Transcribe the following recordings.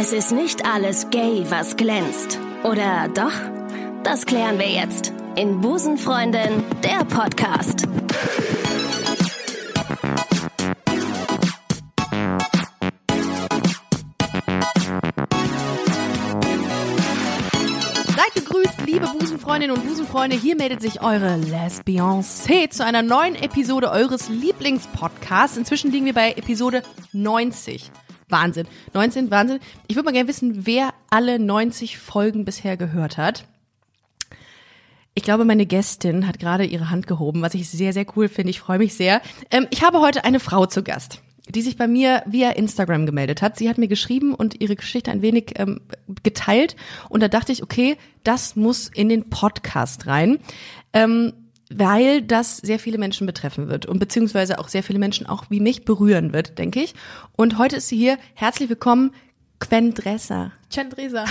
Es ist nicht alles gay, was glänzt. Oder doch? Das klären wir jetzt in Busenfreundin, der Podcast. Busenfreundinnen und Busenfreunde. Hier meldet sich eure Lesbiancé zu einer neuen Episode eures Lieblingspodcasts. Inzwischen liegen wir bei Episode 90. Wahnsinn. 19, Wahnsinn. Ich würde mal gerne wissen, wer alle 90 Folgen bisher gehört hat. Ich glaube, meine Gästin hat gerade ihre Hand gehoben, was ich sehr, sehr cool finde. Ich freue mich sehr. Ähm, ich habe heute eine Frau zu Gast, die sich bei mir via Instagram gemeldet hat. Sie hat mir geschrieben und ihre Geschichte ein wenig ähm, geteilt. Und da dachte ich, okay, das muss in den Podcast rein. Ähm, weil das sehr viele Menschen betreffen wird und beziehungsweise auch sehr viele Menschen auch wie mich berühren wird, denke ich. Und heute ist sie hier. Herzlich willkommen, Quen Dresser. Cendresa.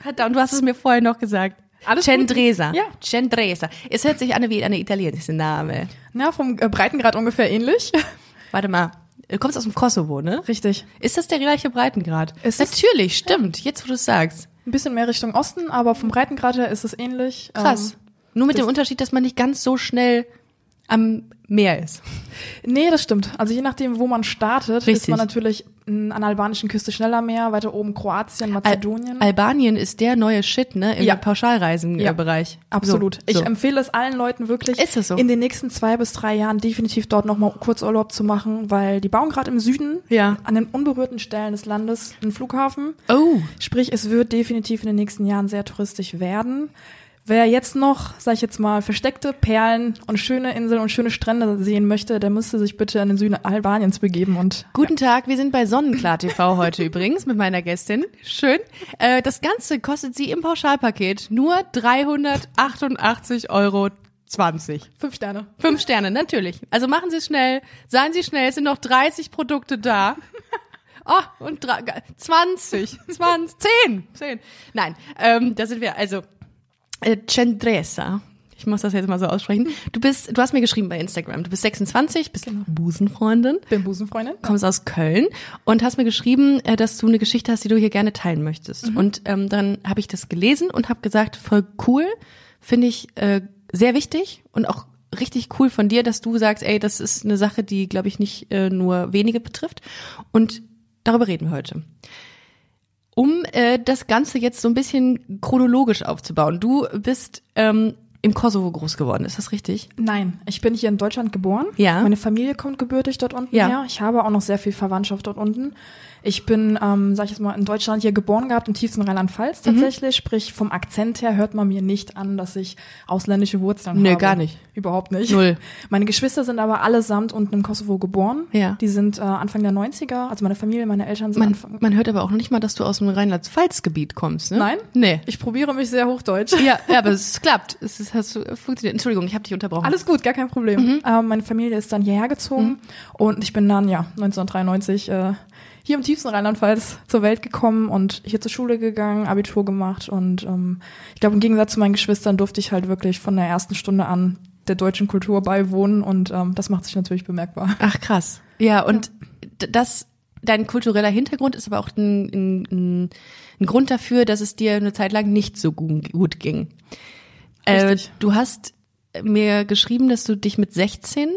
Verdammt, du hast es mir vorher noch gesagt. Alles gut. Cendresa. Ja. Cendresa. Es hört sich an wie ein italienischer Name. Na, vom äh, Breitengrad ungefähr ähnlich. Warte mal. Du kommst aus dem Kosovo, ne? Richtig. Ist das der gleiche Breitengrad? Es ist- Natürlich, stimmt. Jetzt, wo du es sagst. Ein bisschen mehr Richtung Osten, aber vom Breitengrad her ist es ähnlich. Krass. Ähm, Nur mit das- dem Unterschied, dass man nicht ganz so schnell am Meer ist. nee, das stimmt. Also je nachdem, wo man startet, Richtig. ist man natürlich an der albanischen Küste schneller mehr, weiter oben Kroatien, Mazedonien. Al Albanien ist der neue Shit, ne? Im Ja. Pauschalreisenbereich. Absolut. So, Ich so. empfehle es allen Leuten wirklich, Ist es so? in den nächsten zwei bis drei Jahren definitiv dort nochmal Kurzurlaub zu machen, weil die bauen gerade im Süden, Ja. an den unberührten Stellen des Landes, einen Flughafen. Oh. Sprich, es wird definitiv in den nächsten Jahren sehr touristisch werden. Wer jetzt noch, sag ich jetzt mal, versteckte Perlen und schöne Inseln und schöne Strände sehen möchte, der müsste sich bitte in den Süden Albaniens begeben und Guten Tag, wir sind bei Sonnenklar TV heute übrigens mit meiner Gästin. Schön. Äh, das Ganze kostet sie im Pauschalpaket nur 388,20 Euro. fünf Sterne. Fünf Sterne, natürlich. Also machen Sie es schnell, seien Sie schnell, es sind noch 30 Produkte da. Oh, und drei, 20, 20, 10, 10. Nein, ähm, da sind wir, also, äh, Cendresa. Ich muss das jetzt mal so aussprechen. Du bist, du hast mir geschrieben bei Instagram. Du bist 26, bist Busenfreundin, Bin Busenfreundin. kommst aus Köln und hast mir geschrieben, äh, dass du eine Geschichte hast, die du hier gerne teilen möchtest. Und ähm, dann habe ich das gelesen und habe gesagt, voll cool, finde ich äh, sehr wichtig und auch richtig cool von dir, dass du sagst, ey, das ist eine Sache, die, glaube ich, nicht äh, nur wenige betrifft. Und darüber reden wir heute. Um äh, das Ganze jetzt so ein bisschen chronologisch aufzubauen. Du bist ähm, im Kosovo groß geworden, ist das richtig? Nein, ich bin hier in Deutschland geboren. Ja. Meine Familie kommt gebürtig dort unten Ja. her. Ich habe auch noch sehr viel Verwandtschaft dort unten. Ich bin, ähm, sag ich jetzt mal, in Deutschland hier geboren gehabt, im tiefsten Rheinland-Pfalz Mhm. tatsächlich. Sprich, vom Akzent her hört man mir nicht an, dass ich ausländische Wurzeln Nö, habe. gar nicht. Überhaupt nicht. Null. Meine Geschwister sind aber allesamt unten im Kosovo geboren. Ja. Die sind äh, Anfang der 90er, also meine Familie, meine Eltern sind Man, Anfang. man hört aber auch nicht mal, dass du aus dem Rheinland-Pfalz-Gebiet kommst, ne? Nein? Nee. Ich probiere mich sehr hochdeutsch. Ja, ja, aber es klappt. Es ist, hast du, funktioniert. Entschuldigung, ich habe dich unterbrochen. Alles gut, gar kein Problem. Mhm. Ähm, meine Familie ist dann hierher gezogen und ich bin dann, ja, 1993 äh, hier im tiefsten Rheinland-Pfalz zur Welt gekommen und hier zur Schule gegangen, Abitur gemacht und ähm, ich glaube, im Gegensatz zu meinen Geschwistern durfte ich halt wirklich von der ersten Stunde an der deutschen Kultur beiwohnen und ähm, das macht sich natürlich bemerkbar. Ach krass. Ja, und d- das, dein kultureller Hintergrund ist aber auch ein, ein, ein, Grund dafür, dass es dir eine Zeit lang nicht so gut, ging. Äh, du hast mir geschrieben, dass du dich mit 16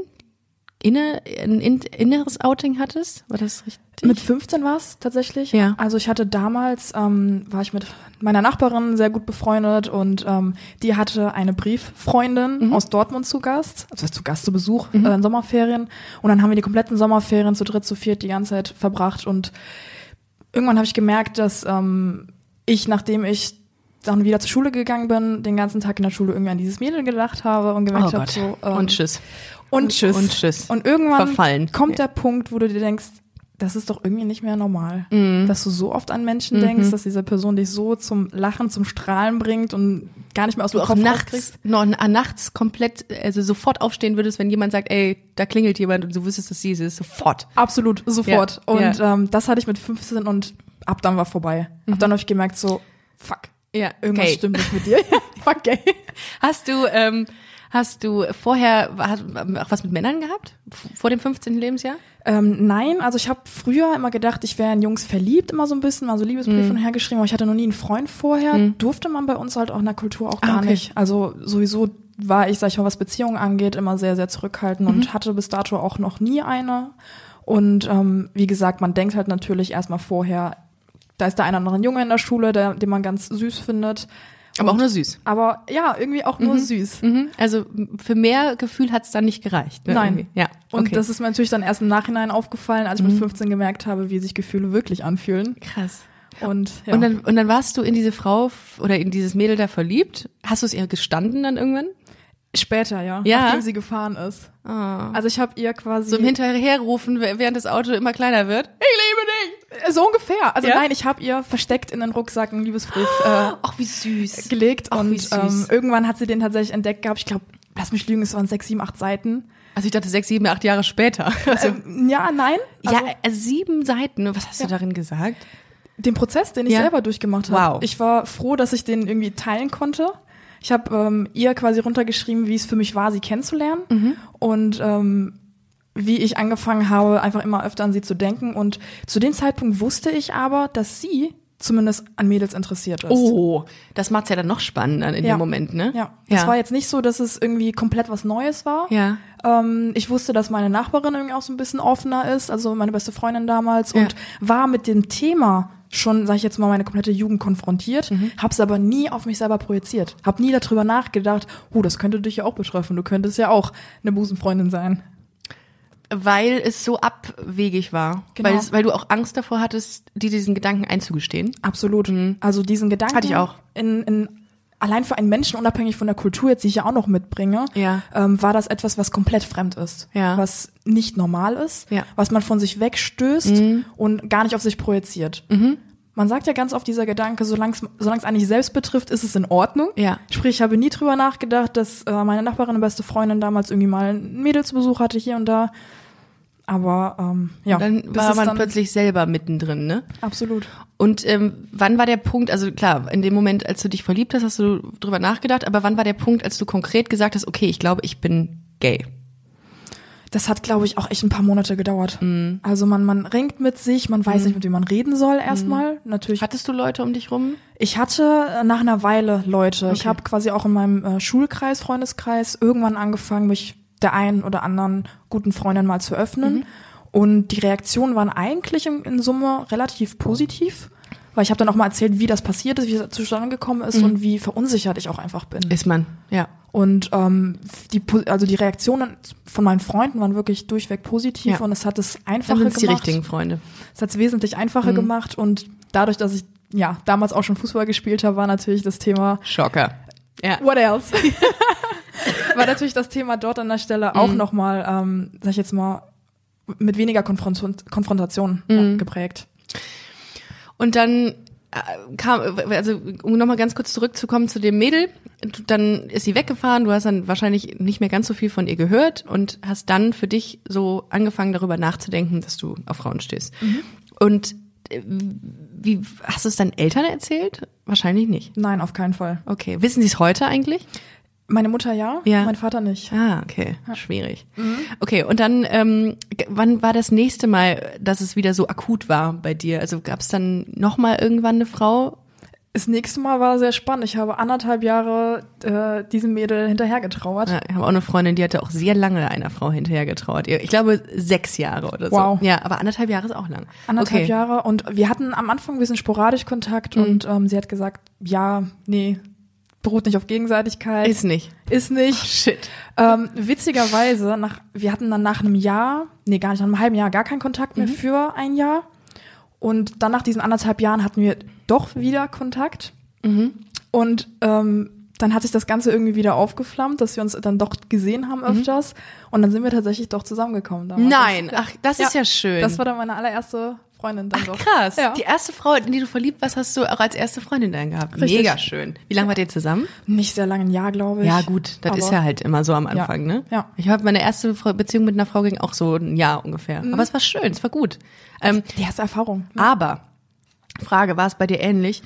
inne, ein in- inneres Outing hattest. War das richtig? Mit 15 war es tatsächlich. Ja. Also ich hatte damals, ähm, war ich mit meiner Nachbarin sehr gut befreundet und ähm, die hatte eine Brieffreundin Mhm. aus Dortmund zu Gast, also zu Gast zu Besuch äh, in Sommerferien. Und dann haben wir die kompletten Sommerferien zu dritt, zu viert die ganze Zeit verbracht und irgendwann habe ich gemerkt, dass ähm, ich, nachdem ich dann wieder zur Schule gegangen bin, den ganzen Tag in der Schule irgendwie an dieses Mädel gedacht habe und gemerkt Oh habe, so ähm, und tschüss. und tschüss. Und tschüss. Und irgendwann Verfallen. kommt der Punkt, wo du dir denkst, das ist doch irgendwie nicht mehr normal. Mhm. Dass du so oft an Menschen denkst, dass diese Person dich so zum Lachen, zum Strahlen bringt und gar nicht mehr aus du dem auch Kopf nachts, rauskriegst. noch, äh, nachts komplett, also sofort aufstehen würdest, wenn jemand sagt, ey, da klingelt jemand und du wüsstest, dass sie es ist, sofort. Absolut, sofort. Ja, und ja. Ähm, das hatte ich mit 15 und ab dann war vorbei. Ab dann habe ich gemerkt, so, fuck, Ja, irgendwas okay. stimmt nicht mit dir. fuck, gay. Hast du, ähm, Hast du vorher hast, auch was mit Männern gehabt? Vor dem 15. Lebensjahr? Ähm, nein, also ich habe früher immer gedacht, ich wäre in Jungs verliebt, immer so ein bisschen, also Liebesbriefe mhm. hergeschrieben, aber ich hatte noch nie einen Freund vorher. Mhm. Durfte man bei uns halt auch in der Kultur auch gar ah, okay. nicht. Also sowieso war ich, sag ich mal, was Beziehungen angeht, immer sehr, sehr zurückhaltend mhm. und hatte bis dato auch noch nie eine. Und ähm, wie gesagt, man denkt halt natürlich erstmal vorher, da ist der eine oder andere Junge in der Schule, der, den man ganz süß findet. Aber und, auch nur süß. Aber ja, irgendwie auch nur mhm. süß. Mhm. Also für mehr Gefühl hat's dann nicht gereicht. Ne? Nein. Irgendwie. Ja. Okay. Und das ist mir natürlich dann erst im Nachhinein aufgefallen, als ich mhm. mit 15 gemerkt habe, wie sich Gefühle wirklich anfühlen. Krass. Und, ja. und, dann, und dann warst du in diese Frau oder in dieses Mädel da verliebt. Hast du es ihr gestanden dann irgendwann? Später, ja. ja. Nachdem sie gefahren ist. Oh. Also ich habe ihr quasi. So im Hinterherrufen, während das Auto immer kleiner wird. Ich liebe dich! So ungefähr. Also ja? nein, ich habe ihr versteckt in den Rucksack einen Liebesbrief äh, Ach, wie süß. gelegt. Ach, und ähm, irgendwann hat sie den tatsächlich entdeckt gehabt. Ich glaube, lass mich lügen, es waren sechs, sieben, acht Seiten. Also ich dachte sechs, sieben, acht Jahre später. Also, ähm, ja, nein. Also, ja, äh, sieben Seiten. Was hast ja. du darin gesagt? Den Prozess, den ich ja? selber durchgemacht habe. Wow. Ich war froh, dass ich den irgendwie teilen konnte. Ich habe ähm, ihr quasi runtergeschrieben, wie es für mich war, sie kennenzulernen mhm. und ähm, wie ich angefangen habe, einfach immer öfter an sie zu denken. Und zu dem Zeitpunkt wusste ich aber, dass sie zumindest an Mädels interessiert ist. Oh, das macht's ja dann noch spannender in ja. dem Moment, ne? Ja. Es war jetzt nicht so, dass es irgendwie komplett was Neues war. Ja. Ähm, ich wusste, dass meine Nachbarin irgendwie auch so ein bisschen offener ist, also meine beste Freundin damals, und ja. war mit dem Thema schon, sag ich jetzt mal, meine komplette Jugend konfrontiert, mhm. hab's aber nie auf mich selber projiziert. Hab nie darüber nachgedacht, oh, das könnte dich ja auch betreffen, du könntest ja auch eine Busenfreundin sein. Weil es so abwegig war. Genau. Weil, es, weil du auch Angst davor hattest, dir diesen Gedanken einzugestehen. Absolut. Mhm. Also diesen Gedanken. Hatte ich auch. In, in allein für einen Menschen, unabhängig von der Kultur, jetzt die ich ja auch noch mitbringe, ja. ähm, war das etwas, was komplett fremd ist. Ja. Was nicht normal ist, ja. was man von sich wegstößt mhm. und gar nicht auf sich projiziert. Mhm. Man sagt ja ganz oft dieser Gedanke, solange es eigentlich selbst betrifft, ist es in Ordnung. Ja. Sprich, ich habe nie drüber nachgedacht, dass äh, meine Nachbarin und beste Freundin damals irgendwie mal einen Mädelsbesuch hatte hier und da. Aber ähm, ja. Und dann war man dann plötzlich selber mittendrin, ne? Absolut. Und ähm, wann war der Punkt, also klar, in dem Moment, als du dich verliebt hast, hast du drüber nachgedacht, aber wann war der Punkt, als du konkret gesagt hast, okay, ich glaube, ich bin gay? Das hat, glaube ich, auch echt ein paar Monate gedauert. Mm. Also man, man ringt mit sich, man weiß mm. nicht, mit wem man reden soll erstmal. Mm. Natürlich. Hattest du Leute um dich rum? Ich hatte äh, nach einer Weile Leute. Okay. Ich habe quasi auch in meinem äh, Schulkreis, Freundeskreis irgendwann angefangen, mich der einen oder anderen guten Freundin mal zu öffnen. Mhm. Und die Reaktionen waren eigentlich in, in Summe relativ positiv, weil ich habe dann auch mal erzählt, wie das passiert ist, wie es zustande gekommen ist mhm. und wie verunsichert ich auch einfach bin. Ist man, ja. Und ähm, die, also die Reaktionen von meinen Freunden waren wirklich durchweg positiv ja. und es hat es einfacher gemacht. die richtigen Freunde. Es hat es wesentlich einfacher mhm. gemacht und dadurch, dass ich ja damals auch schon Fußball gespielt habe, war natürlich das Thema Schocker. Ja. What else? war natürlich das Thema dort an der Stelle auch mhm. nochmal, ähm, sag ich jetzt mal, mit weniger Konfront Konfrontation mhm. ja, geprägt. Und dann äh, kam, also um nochmal ganz kurz zurückzukommen zu dem Mädel, dann ist sie weggefahren, du hast dann wahrscheinlich nicht mehr ganz so viel von ihr gehört und hast dann für dich so angefangen darüber nachzudenken, dass du auf Frauen stehst. Mhm. Und äh, wie hast du es deinen Eltern erzählt? Wahrscheinlich nicht. Nein, auf keinen Fall. Okay. Wissen sie es heute eigentlich? Meine Mutter ja, ja. mein Vater nicht. Ah, okay. Ja. Schwierig. Mhm. Okay, und dann, ähm, wann war das nächste Mal, dass es wieder so akut war bei dir? Also gab es dann nochmal irgendwann eine Frau? Das nächste Mal war sehr spannend. Ich habe anderthalb Jahre äh, diesem Mädel hinterhergetrauert. Ja, ich habe auch eine Freundin, die hatte auch sehr lange einer Frau hinterhergetrauert. Ich glaube sechs Jahre oder so. Wow. Ja, aber anderthalb Jahre ist auch lang. Anderthalb okay. Jahre und wir hatten am Anfang ein bisschen sporadisch Kontakt mhm. und ähm, sie hat gesagt, ja, nee, beruht nicht auf Gegenseitigkeit. Ist nicht. Ist nicht. Oh, shit. Ähm, witzigerweise, nach, wir hatten dann nach einem Jahr, nee, gar nicht, nach einem halben Jahr gar keinen Kontakt mehr mhm. für ein Jahr. Und dann nach diesen anderthalb Jahren hatten wir doch wieder Kontakt. Mhm. Und ähm, dann hat sich das Ganze irgendwie wieder aufgeflammt, dass wir uns dann doch gesehen haben mhm. öfters. Mhm. Und dann sind wir tatsächlich doch zusammengekommen. Damals. Nein, das, ach, das ja, ist ja schön. Das war dann meine allererste Freundin dann Ach, doch. krass. Ja. Die erste Frau, in die du verliebt warst, hast du auch als erste Freundin dann gehabt. Richtig. Mega schön. Wie lange wart ihr zusammen? Nicht sehr lange, ein Jahr, glaube ich. Ja, gut, das ist ja halt immer so am Anfang, ja. ne? Ja. Ich habe meine erste Beziehung mit einer Frau ging auch so ein Jahr ungefähr. Mhm. Aber es war schön, es war gut. Ähm, die erste Erfahrung. Ne? Aber, Frage, war es bei dir ähnlich?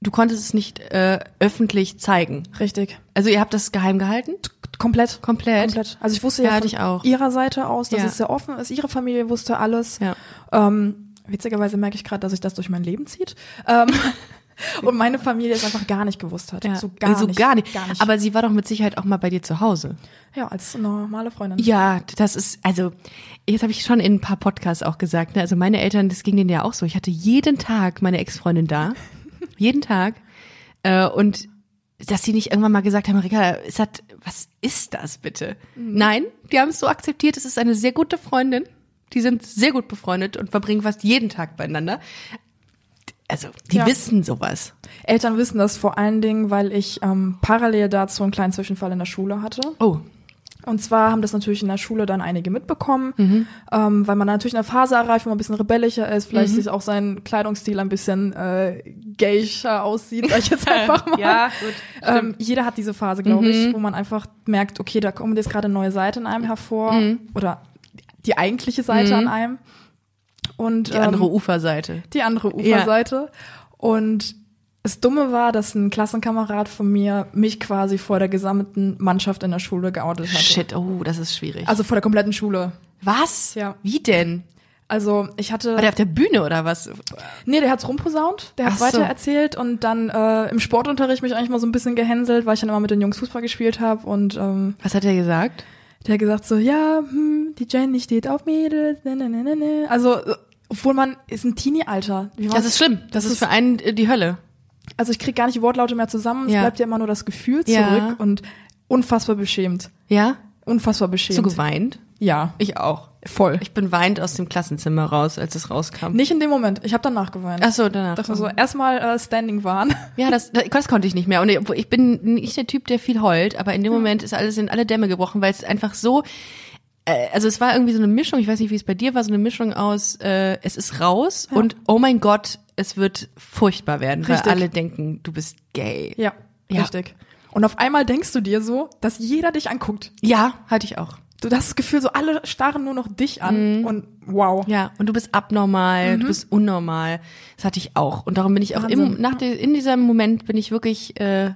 Du konntest es nicht äh, öffentlich zeigen. Richtig. Also ihr habt das geheim gehalten? Komplett. Komplett? Komplett. Also ich wusste Ja, ja, von ihrer Seite aus, dass Ja. es sehr offen ist. Ihre Familie wusste alles. Ja. Ähm, witzigerweise merke ich gerade, dass sich das durch mein Leben zieht. Ähm, und meine Familie es einfach gar nicht gewusst hat. Ja. So gar so nicht. gar nicht. Gar nicht. Aber sie war doch mit Sicherheit auch mal bei dir zu Hause. ja, als normale Freundin. Ja, das ist, also, jetzt habe ich schon in ein paar Podcasts auch gesagt, ne? also meine Eltern, das ging denen ja auch so. Ich hatte jeden Tag meine Ex-Freundin da. jeden Tag. Äh, und dass sie nicht irgendwann mal gesagt haben, Rika, ist das, was ist das bitte? Nein, die haben es so akzeptiert, es ist eine sehr gute Freundin. Die sind sehr gut befreundet und verbringen fast jeden Tag beieinander. Also, die Ja. wissen sowas. Eltern wissen das vor allen Dingen, weil ich ähm, parallel dazu einen kleinen Zwischenfall in der Schule hatte. Oh, Und zwar haben das natürlich in der Schule dann einige mitbekommen, Mhm. ähm, weil man natürlich eine Phase erreicht, wo man ein bisschen rebellischer ist, Mhm. vielleicht sich auch sein Kleidungsstil ein bisschen äh, gayscher aussieht, sag ich jetzt einfach mal. Ja, gut, Ähm, jeder hat diese Phase, glaube Mhm. ich, wo man einfach merkt, okay, da kommt jetzt gerade eine neue Seite in einem hervor Mhm. oder die eigentliche Seite an einem. Und die andere ähm, Uferseite. die andere Uferseite. Und das Dumme war, dass ein Klassenkamerad von mir mich quasi vor der gesamten Mannschaft in der Schule geoutet hatte. Shit, oh, das ist schwierig. Also vor der kompletten Schule. Was? Ja. Wie denn? Also ich hatte. War der auf der Bühne oder was? nee, der hat's rumposaunt, der Ach hat so. weiter erzählt und dann äh, im Sportunterricht mich eigentlich mal so ein bisschen gehänselt, weil ich dann immer mit den Jungs Fußball gespielt habe und ähm, Was hat er gesagt? Der hat gesagt so, ja, hm, die Jenny steht auf Mädels, ne, ne, ne, ne, ne. Also, äh, obwohl man ist ein Teenie-Alter. Das ist schlimm. Das, ist für einen äh, die Hölle. Also ich krieg gar nicht die Wortlaute mehr zusammen, es Ja. bleibt ja immer nur das Gefühl Ja. zurück und unfassbar beschämt. Ja? Unfassbar beschämt. du geweint? Ja, Ich auch. voll. Ich bin weint aus dem Klassenzimmer raus, als es rauskam. Nicht in dem Moment, ich habe danach geweint. Ach so, danach. Dachte mir so, erstmal äh, Standing waren. Ja, das, das, konnte ich nicht mehr. Und ich, bin nicht der Typ, der viel heult, aber in dem Moment ist alles in alle Dämme gebrochen, weil es einfach so, äh, also es war irgendwie so eine Mischung, ich weiß nicht, wie es bei dir war, so eine Mischung aus, äh, es ist raus und oh mein Gott, es wird furchtbar werden, Richtig. weil alle denken, du bist gay. Ja, Ja. richtig. Und auf einmal denkst du dir so, dass jeder dich anguckt. Ja, hatte ich auch. Du hast das Gefühl, so alle starren nur noch dich an und wow. Mhm. Ja, und du bist abnormal, du bist unnormal. Das hatte ich auch. Und darum bin ich auch im, nach der, in diesem Moment bin ich wirklich, äh,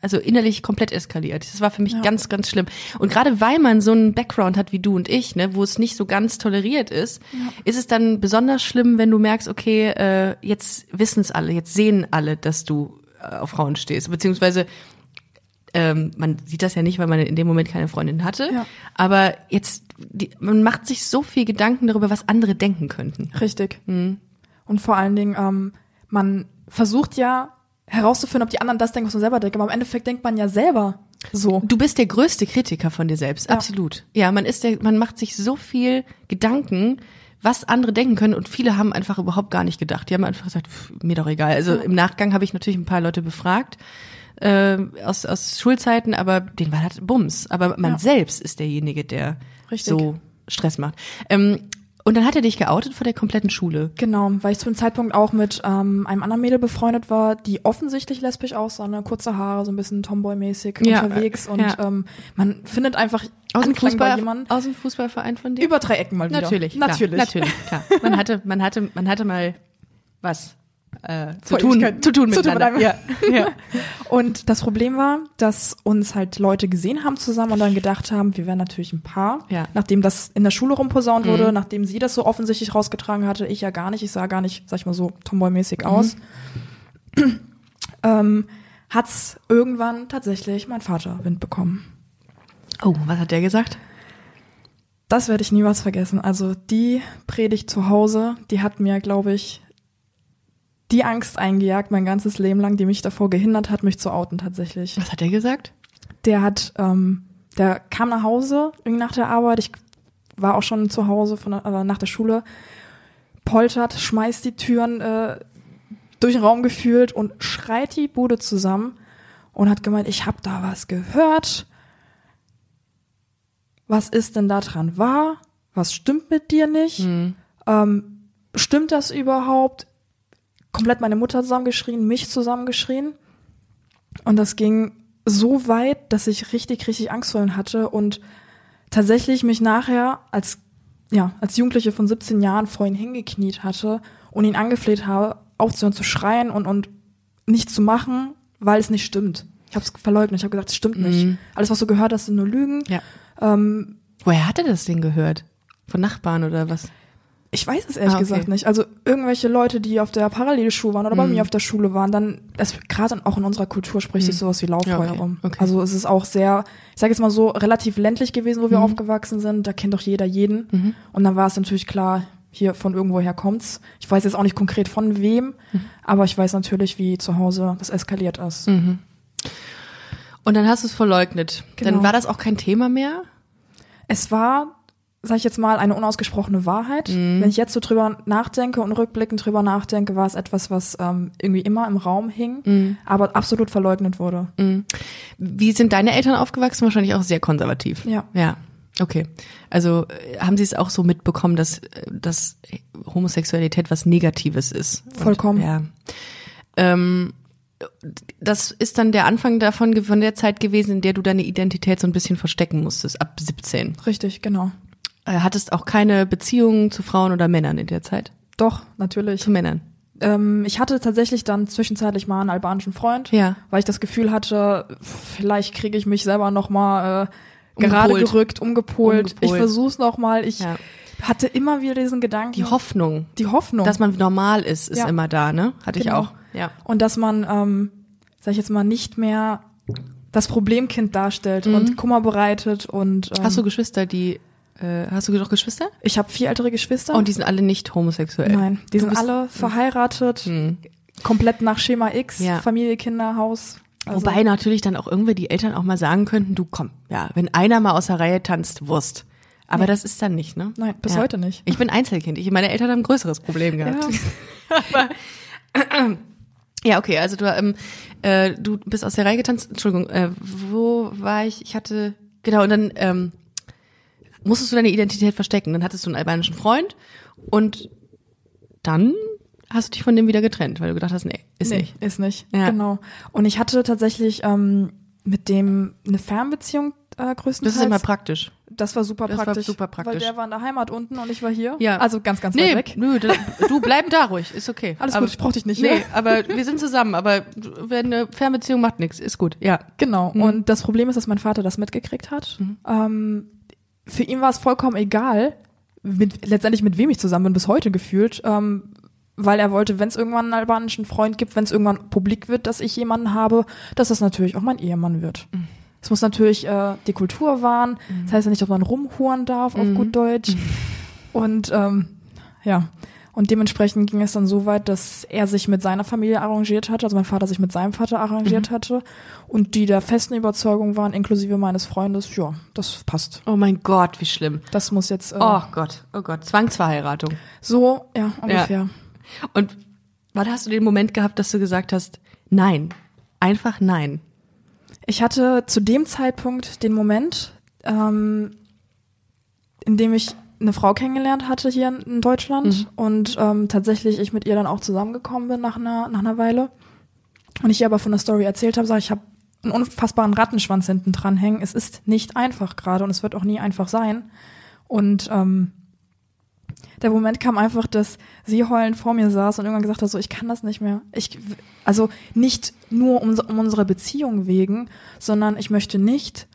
also innerlich komplett eskaliert. Das war für mich ganz, ganz schlimm. Und gerade weil man so einen Background hat wie du und ich, ne, wo es nicht so ganz toleriert ist, ist es dann besonders schlimm, wenn du merkst, okay, äh, jetzt wissen es alle, jetzt sehen alle, dass du äh, auf Frauen stehst. Beziehungsweise ähm, man sieht das ja nicht, weil man in dem Moment keine Freundin hatte. Ja. Aber jetzt, die, man macht sich so viel Gedanken darüber, was andere denken könnten. Richtig. Und vor allen Dingen, ähm, man versucht ja herauszufinden, ob die anderen das denken, was man selber denkt. Aber im Endeffekt denkt man ja selber so. Du bist der größte Kritiker von dir selbst, absolut. Ja, man ist der, man macht sich so viel Gedanken, was andere denken können und viele haben einfach überhaupt gar nicht gedacht. Die haben einfach gesagt, pff, mir doch egal. Also im Nachgang habe ich natürlich ein paar Leute befragt äh, aus, aus Schulzeiten, aber den war das Bums. Aber man Ja. selbst ist derjenige, der Richtig. so Stress macht. Ähm, und dann hat er dich geoutet vor der kompletten Schule. Genau, weil ich zu dem Zeitpunkt auch mit ähm, einem anderen Mädel befreundet war, die offensichtlich lesbisch aussah, ne? kurze Haare, so ein bisschen Tomboy-mäßig Ja, unterwegs. äh, Und ja. ähm, man findet einfach Aus dem, Fußball, aus dem Fußballverein von dir? Über drei Ecken mal wieder. Natürlich, klar, Natürlich. natürlich, klar. Man hatte, man hatte, man hatte mal was äh, zu tun, zu tun Zu tun miteinander. ja, ja. Und das Problem war, dass uns halt Leute gesehen haben zusammen und dann gedacht haben, wir wären natürlich ein Paar. Ja. Mhm. Nachdem das in der Schule rumposaunt wurde, nachdem sie das so offensichtlich rausgetragen hatte, ich ja gar nicht, ich sah gar nicht, sag ich mal so, Tomboy-mäßig Mhm. aus, ähm, hat's irgendwann tatsächlich mein Vater Wind bekommen. Oh, was hat der gesagt? Das werde ich niemals vergessen. Also die Predigt zu Hause, die hat mir, glaube ich, die Angst eingejagt mein ganzes Leben lang, die mich davor gehindert hat, mich zu outen tatsächlich. Was hat der gesagt? Der hat, ähm, der kam nach Hause irgendwie nach der Arbeit. Ich war auch schon zu Hause von äh, nach der Schule. Poltert, schmeißt die Türen äh, durch den Raum gefühlt und schreit die Bude zusammen und hat gemeint, ich habe da was gehört. Was ist denn da dran wahr? Was stimmt mit dir nicht? Ähm, stimmt das überhaupt? Komplett meine Mutter zusammengeschrien, mich zusammengeschrien. Und das ging so weit, dass ich richtig, richtig Angst vor ihm hatte und tatsächlich mich nachher als, ja, als Jugendliche von 17 Jahren vor ihn hingekniet hatte und ihn angefleht habe, aufzuhören zu schreien und, und nichts zu machen, weil es nicht stimmt. Ich habe es verleugnet. Ich habe gesagt, das stimmt nicht. Alles, was du gehört hast, sind nur Lügen. Ja. Ähm, Woher hat er das denn gehört? Von Nachbarn oder was? Ich weiß es ehrlich Ah, okay. gesagt nicht. Also irgendwelche Leute, die auf der Parallelschule waren oder Mhm. bei mir auf der Schule waren, dann, gerade auch in unserer Kultur spricht sich sowas wie Lauffeuer Mhm. Ja, okay. rum. Okay. Also es ist auch sehr, ich sage jetzt mal so, relativ ländlich gewesen, wo wir Mhm. aufgewachsen sind. Da kennt doch jeder jeden. Und dann war es natürlich klar, hier von irgendwoher kommt's. Ich weiß jetzt auch nicht konkret von wem, Mhm. aber ich weiß natürlich, wie zu Hause das eskaliert ist. Und dann hast du es verleugnet. Dann Genau. war das auch kein Thema mehr? Es war, sag ich jetzt mal, eine unausgesprochene Wahrheit. Mhm. Wenn ich jetzt so drüber nachdenke und rückblickend drüber nachdenke, war es etwas, was ähm, irgendwie immer im Raum hing, Mhm. aber absolut verleugnet wurde. Wie sind deine Eltern aufgewachsen? Wahrscheinlich auch sehr konservativ. Ja. Ja. Okay. Also äh, haben sie es auch so mitbekommen, dass, äh, dass Homosexualität was Negatives ist? Und, Vollkommen. ja. Ähm, das ist dann der Anfang davon, von der Zeit gewesen, in der du deine Identität so ein bisschen verstecken musstest, ab 17. Richtig, genau. Äh, hattest auch keine Beziehungen zu Frauen oder Männern in der Zeit? Doch, natürlich. Zu Männern? Ähm, ich hatte tatsächlich dann zwischenzeitlich mal einen albanischen Freund, Ja. weil ich das Gefühl hatte, vielleicht kriege ich mich selber noch mal äh, gerade Umgepolt. gerückt, umgepolt. Umgepolt. Ich versuch's noch mal. Ich Ja. hatte immer wieder diesen Gedanken, Die Hoffnung, die Hoffnung. dass man normal ist, ist Ja. immer da, ne? Hatte ich Genau. auch. Ja. und dass man, ähm, sag ich jetzt mal, nicht mehr das Problemkind darstellt und Kummer bereitet und ähm, Mhm. Hast du Geschwister, die, äh, hast du doch Geschwister? ich habe vier ältere Geschwister. Und die sind alle nicht homosexuell? Nein, die Du sind alle verheiratet, komplett nach Schema X, Ja. Familie, Kinder, Haus. Also, Wobei natürlich dann auch irgendwie die Eltern auch mal sagen könnten, du komm, ja, wenn einer mal aus der Reihe tanzt, Wurst. Aber Nee. das ist dann nicht, ne? Nein, bis ja. heute nicht. Ich bin Einzelkind. Ich, meine Eltern haben ein größeres Problem gehabt. Ja. Ja, okay, also du, ähm, äh, du bist aus der Reihe getanzt. Entschuldigung, äh, wo war ich? Ich hatte, genau, und dann ähm, musstest du deine Identität verstecken. Dann hattest du einen albanischen Freund und dann hast du dich von dem wieder getrennt, weil du gedacht hast, nee, ist nee, nicht. Ist nicht, Ja. genau. Und ich hatte tatsächlich ähm, mit dem eine Fernbeziehung äh, größtenteils. Das ist immer praktisch. Das war super Das war praktisch. super praktisch. Weil der war in der Heimat unten und ich war hier. Ja. Also ganz, ganz Nee, weit weg. nö, da, du bleib da ruhig, ist okay. Alles aber, gut, ich brauch dich nicht Nee, aber wir sind zusammen, aber wenn eine Fernbeziehung macht nichts, ist gut. Ja. Genau. Mhm. Und das Problem ist, dass mein Vater das mitgekriegt hat. Ähm, für ihn war es vollkommen egal, mit, letztendlich mit wem ich zusammen bin, bis heute gefühlt. Ähm, weil er wollte, wenn es irgendwann einen albanischen Freund gibt, wenn es irgendwann publik wird, dass ich jemanden habe, dass das natürlich auch mein Ehemann wird. Mhm. Es muss natürlich äh, die Kultur wahren. Das heißt ja nicht, dass man rumhuren darf, auf gut Deutsch. Und ähm, ja, und dementsprechend ging es dann so weit, dass er sich mit seiner Familie arrangiert hatte, also mein Vater sich mit seinem Vater arrangiert hatte und die der festen Überzeugung waren, inklusive meines Freundes, ja, das passt. Oh mein Gott, wie schlimm. Das muss jetzt äh, Oh Gott, oh Gott, Zwangsverheiratung. so, ja, ungefähr. Und wann hast du den Moment gehabt, dass du gesagt hast, nein, einfach nein? Ich hatte zu dem Zeitpunkt den Moment, ähm, in dem ich eine Frau kennengelernt hatte hier in- Deutschland und ähm, tatsächlich ich mit ihr dann auch zusammengekommen bin nach einer, nach einer Weile. Und ich ihr aber von der Story erzählt habe, sag ich, ich habe einen unfassbaren Rattenschwanz hinten dran hängen. Es ist nicht einfach gerade und es wird auch nie einfach sein. Und ähm, der Moment kam einfach, dass sie heulend vor mir saß und irgendwann gesagt hat, so ich kann das nicht mehr. Ich also nicht nur um, um unsere Beziehung wegen, sondern ich möchte nicht,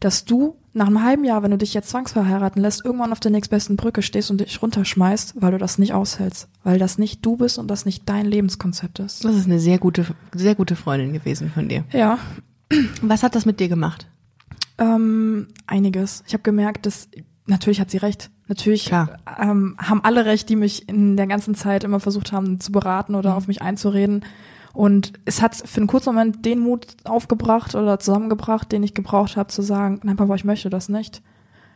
dass du nach einem halben Jahr, wenn du dich jetzt zwangsverheiraten lässt, irgendwann auf der nächstbesten Brücke stehst und dich runterschmeißt, weil du das nicht aushältst, weil das nicht du bist und das nicht dein Lebenskonzept ist. Das ist eine sehr gute, sehr gute Freundin gewesen von dir. Ja, Was hat das mit dir gemacht? Ähm, einiges. Ich habe gemerkt, dass natürlich hat sie recht. Natürlich ähm, haben alle recht, die mich in der ganzen Zeit immer versucht haben zu beraten oder auf mich einzureden. Und es hat für einen kurzen Moment den Mut aufgebracht oder zusammengebracht, den ich gebraucht habe, zu sagen, nein, Papa, ich möchte das nicht.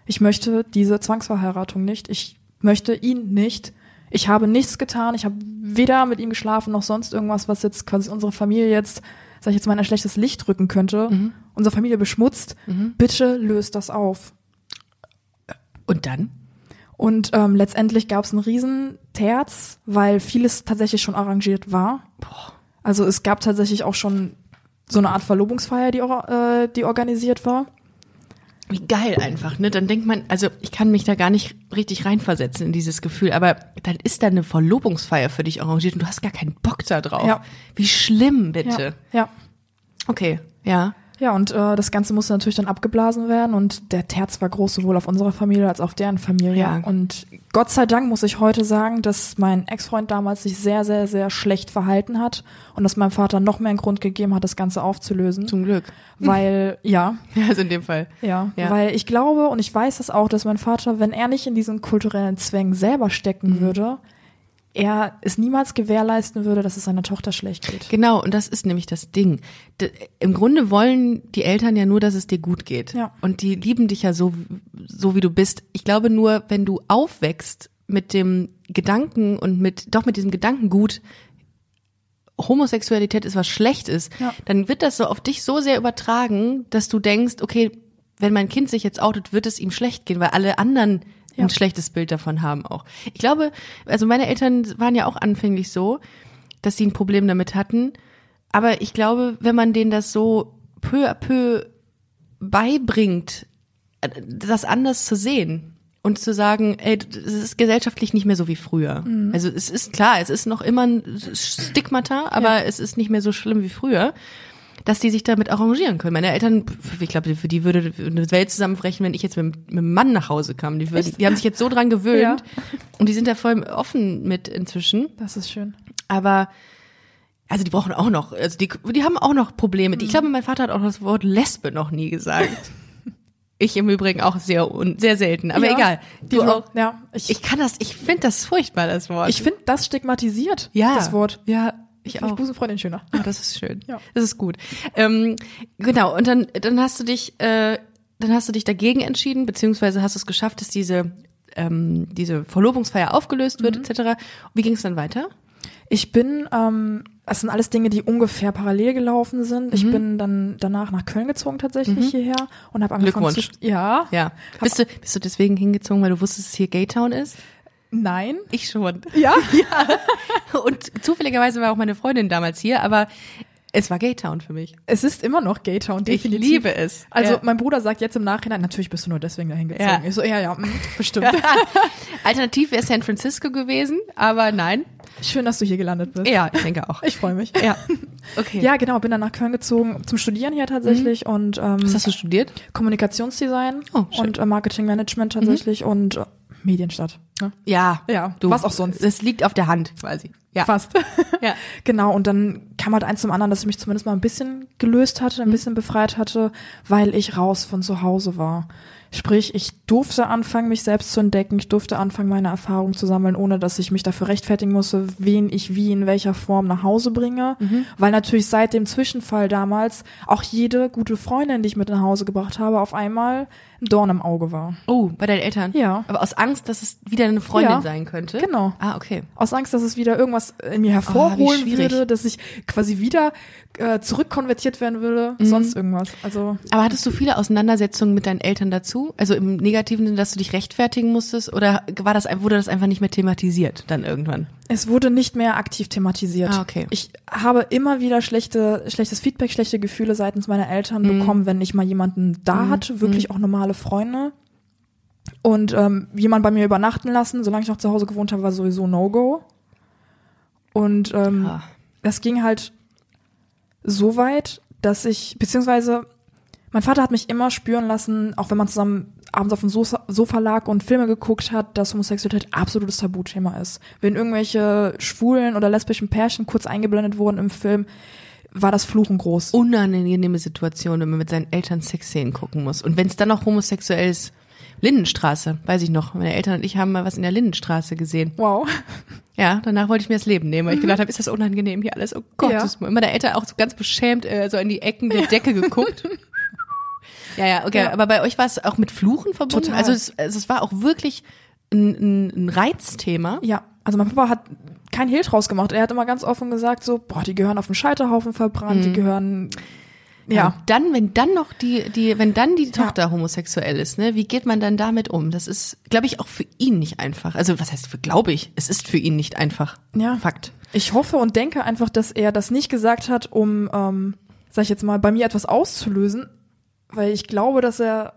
Ich möchte diese Zwangsverheiratung nicht. Ich möchte ihn nicht. Ich habe nichts getan. Ich habe weder mit ihm geschlafen noch sonst irgendwas, was jetzt quasi unsere Familie jetzt, sag ich jetzt mal, in ein schlechtes Licht rücken könnte. Unsere Familie beschmutzt. Bitte löst das auf. Und dann? Und ähm, letztendlich gab es einen riesen Terz, weil vieles tatsächlich schon arrangiert war. Also es gab tatsächlich auch schon so eine Art Verlobungsfeier, die, äh, die organisiert war. Wie geil einfach, ne? Dann denkt man, also ich kann mich da gar nicht richtig reinversetzen in dieses Gefühl, aber dann ist da eine Verlobungsfeier für dich arrangiert und du hast gar keinen Bock da drauf. Ja. Wie schlimm, bitte. Ja, ja. Okay, ja. Ja, und äh, das Ganze musste natürlich dann abgeblasen werden und der Terz war groß sowohl auf unserer Familie als auch auf deren Familie. Ja. Und Gott sei Dank muss ich heute sagen, dass mein Ex-Freund damals sich sehr, sehr, sehr schlecht verhalten hat und dass meinem Vater noch mehr einen Grund gegeben hat, das Ganze aufzulösen. Zum Glück. Weil, ja, Ja, also in dem Fall. ja, Ja. weil ich glaube und ich weiß es auch, dass mein Vater, wenn er nicht in diesen kulturellen Zwängen selber stecken Mhm. würde, er es niemals gewährleisten würde, dass es seiner Tochter schlecht geht. Genau, und das ist nämlich das Ding. D Im Grunde wollen die Eltern ja nur, dass es dir gut geht. Ja. Und die lieben dich ja so, so wie du bist. Ich glaube nur, wenn du aufwächst mit dem Gedanken und mit, doch mit diesem Gedankengut, Homosexualität ist was Schlechtes, Ja. dann wird das so auf dich so sehr übertragen, dass du denkst, okay, wenn mein Kind sich jetzt outet, wird es ihm schlecht gehen, weil alle anderen Ja. ein schlechtes Bild davon haben auch. Ich glaube, also meine Eltern waren ja auch anfänglich so, dass sie ein Problem damit hatten. Aber ich glaube, wenn man denen das so peu à peu beibringt, äh, das anders zu sehen und zu sagen, ey, es ist gesellschaftlich nicht mehr so wie früher. Also es ist klar, es ist noch immer ein Stigmata, aber Ja. es ist nicht mehr so schlimm wie früher, dass die sich damit arrangieren können. Meine Eltern, ich glaube, für die würde eine Welt zusammenbrechen, wenn ich jetzt mit, mit einem Mann nach Hause kam. Die, würden, die haben sich jetzt so dran gewöhnt Ja. und die sind da voll offen mit inzwischen. Das ist schön. Aber also die brauchen auch noch, also die, die haben auch noch Probleme. Mhm. Ich glaube, mein Vater hat auch das Wort Lesbe noch nie gesagt. ich im Übrigen auch sehr un, sehr selten. Aber Ja. egal. Du auch. Ja, ich, Ich kann das, ich finde das furchtbar, das Wort. ich finde das stigmatisiert, ja, das Wort. Ja, ich Finde ich auch. Busenfreundin schöner. Ah, das ist schön. Ja. Das ist gut. Ähm, genau. Und dann, dann hast du dich, äh, dann hast du dich dagegen entschieden, beziehungsweise hast du es geschafft, dass diese, ähm, diese Verlobungsfeier aufgelöst wird, Mhm. etc. Wie ging es dann weiter? Ich bin, ähm, das sind alles Dinge, die ungefähr parallel gelaufen sind. Mhm. Ich bin dann danach nach Köln gezogen tatsächlich hierher und habe angefangen zu Glückwunsch. ja, Ja. Bist du, bist du deswegen hingezogen, weil du wusstest, dass hier Gaytown ist? Nein, Ich schon. ja, Und zufälligerweise war auch meine Freundin damals hier, aber es war Gaytown für mich. es ist immer noch Gaytown, definitiv. Ich liebe es. Also ja. mein Bruder sagt jetzt im Nachhinein, natürlich bist du nur deswegen dahin gezogen. Ja. Ich so, ja, ja, mm, bestimmt. Alternativ wäre San Francisco gewesen, aber nein. Schön, dass du hier gelandet bist. Ja, ich denke auch. Ich freue mich. Ja. Okay. Ja, genau, bin dann nach Köln gezogen zum Studieren hier tatsächlich und ähm, Was hast du studiert? Kommunikationsdesign Oh, und äh, Marketingmanagement tatsächlich und äh, Medienstadt. Ne? Ja. Ja, was auch sonst. Das liegt auf der Hand quasi. Ja. Fast. Ja. Genau, und dann kam halt eins zum anderen, dass ich mich zumindest mal ein bisschen gelöst hatte, ein bisschen befreit hatte, weil ich raus von zu Hause war. Sprich, ich durfte anfangen, mich selbst zu entdecken, ich durfte anfangen, meine Erfahrungen zu sammeln, ohne dass ich mich dafür rechtfertigen musste, wen ich wie in welcher Form nach Hause bringe. Weil natürlich seit dem Zwischenfall damals auch jede gute Freundin, die ich mit nach Hause gebracht habe, auf einmal ein Dorn im Auge war. Oh, bei deinen Eltern? Ja. Aber aus Angst, dass es wieder eine Freundin Ja. sein könnte? Genau. Ah, okay. Aus Angst, dass es wieder irgendwas in mir Oh, hervorholen schwierig. würde, dass ich quasi wieder äh, zurückkonvertiert werden würde, Mhm. sonst irgendwas. Also Aber hattest du viele Auseinandersetzungen mit deinen Eltern dazu? Also im negativen Sinne, dass du dich rechtfertigen musstest? Oder war das, wurde das einfach nicht mehr thematisiert dann irgendwann? Es wurde nicht mehr aktiv thematisiert. Ah, okay. Ich habe immer wieder schlechte, schlechtes Feedback, schlechte Gefühle seitens meiner Eltern Mhm. bekommen, wenn ich mal jemanden da hatte, wirklich auch normale Freunde. Und ähm, jemand bei mir übernachten lassen, solange ich noch zu Hause gewohnt habe, war sowieso No-Go. Und ähm, Ah. das ging halt so weit, dass ich, beziehungsweise mein Vater hat mich immer spüren lassen, auch wenn man zusammen abends auf dem Sofa, Sofa lag und Filme geguckt hat, dass Homosexualität absolutes Tabuthema ist. Wenn irgendwelche schwulen oder lesbischen Pärchen kurz eingeblendet wurden im Film, war das Fluchen groß. Unangenehme Situation, wenn man mit seinen Eltern Sexszenen gucken muss. Und wenn es dann noch homosexuell ist, Lindenstraße, weiß ich noch. Meine Eltern und ich haben mal was in der Lindenstraße gesehen. Wow. Ja, danach wollte ich mir das Leben nehmen, weil ich gedacht habe, ist das unangenehm hier alles? Oh Gott, Ja. ist meine Eltern auch so ganz beschämt äh, so in die Ecken der Decke geguckt. ja, ja, okay. Ja. Aber bei euch war es auch mit Fluchen verbunden? Total. Also es, also es war auch wirklich ein, ein, Reizthema. Ja, also mein Papa hat kein Hehl draus gemacht. Er hat immer ganz offen gesagt so, boah, die gehören auf den Scheiterhaufen verbrannt, die gehören, ja. Und dann, wenn dann noch die, die, wenn dann die Tochter homosexuell ist, ne, wie geht man dann damit um? Das ist, glaube ich, auch für ihn nicht einfach. Also was heißt für, glaube ich, es ist für ihn nicht einfach. Ja. Fakt. Ich hoffe und denke einfach, dass er das nicht gesagt hat, um, ähm, sag ich jetzt mal, bei mir etwas auszulösen, weil ich glaube, dass er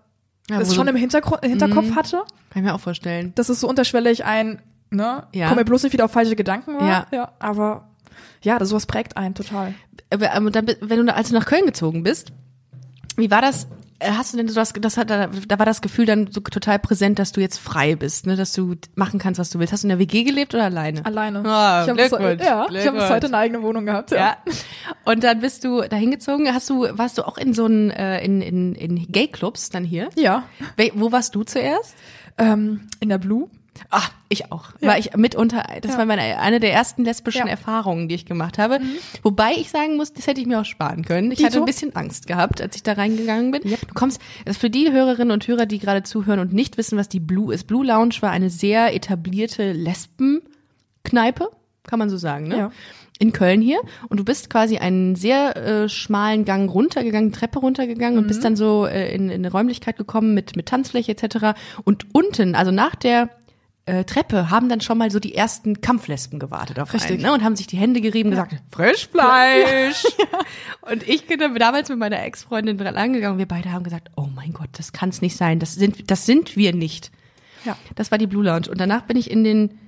Ja, es wo schon im Hintergru Hinterkopf Mhm. hatte. Kann ich mir auch vorstellen. Das ist so unterschwellig ein, ne, Ja. komm mir bloß nicht wieder auf falsche Gedanken war. Ja. ja aber Ja, das sowas prägt einen total. Aber, ähm, dann, wenn du als du nach Köln gezogen bist, wie war das? Äh, Hast du denn so das, das hat, da war das Gefühl dann so total präsent, dass du jetzt frei bist, ne, dass du machen kannst, was du willst. Hast du in der WG gelebt oder alleine? Alleine. Ah, ich habe bis, ja, ich hab bis heute eine eigene Wohnung gehabt. Ja. Ja. Und dann bist du da hingezogen. Hast du, warst du auch in so einen, äh, in, in, in Gay-Clubs dann hier? ja. Wo warst du zuerst? Ähm, in der Blue. Ah, ich auch. War ich mitunter, das Ja. war meine, eine der ersten lesbischen Ja. Mhm. Erfahrungen, die ich gemacht habe. Wobei ich sagen muss, das hätte ich mir auch sparen können. Ich Dito? hatte ein bisschen Angst gehabt, als ich da reingegangen bin. Du kommst, das ist für die Hörerinnen und Hörer, die gerade zuhören und nicht wissen, was die Blue ist. Blue Lounge war eine sehr etablierte Lesbenkneipe, kann man so sagen, ne? Ja. In Köln hier. Und du bist quasi einen sehr äh, schmalen Gang runtergegangen, Treppe runtergegangen und Mhm. bist dann so äh, in, in eine Räumlichkeit gekommen mit, mit Tanzfläche etc. Und unten, also nach der äh, Treppe haben dann schon mal so die ersten Kampflesben gewartet auf Richtig. einen ne? und haben sich die Hände gerieben und gesagt, Frischfleisch. Und ich bin dann damals mit meiner Ex-Freundin dran angegangen und wir beide haben gesagt, oh mein Gott, das kann es nicht sein, das sind, das sind wir nicht. Ja. Das war die Blue Lounge und danach bin ich in den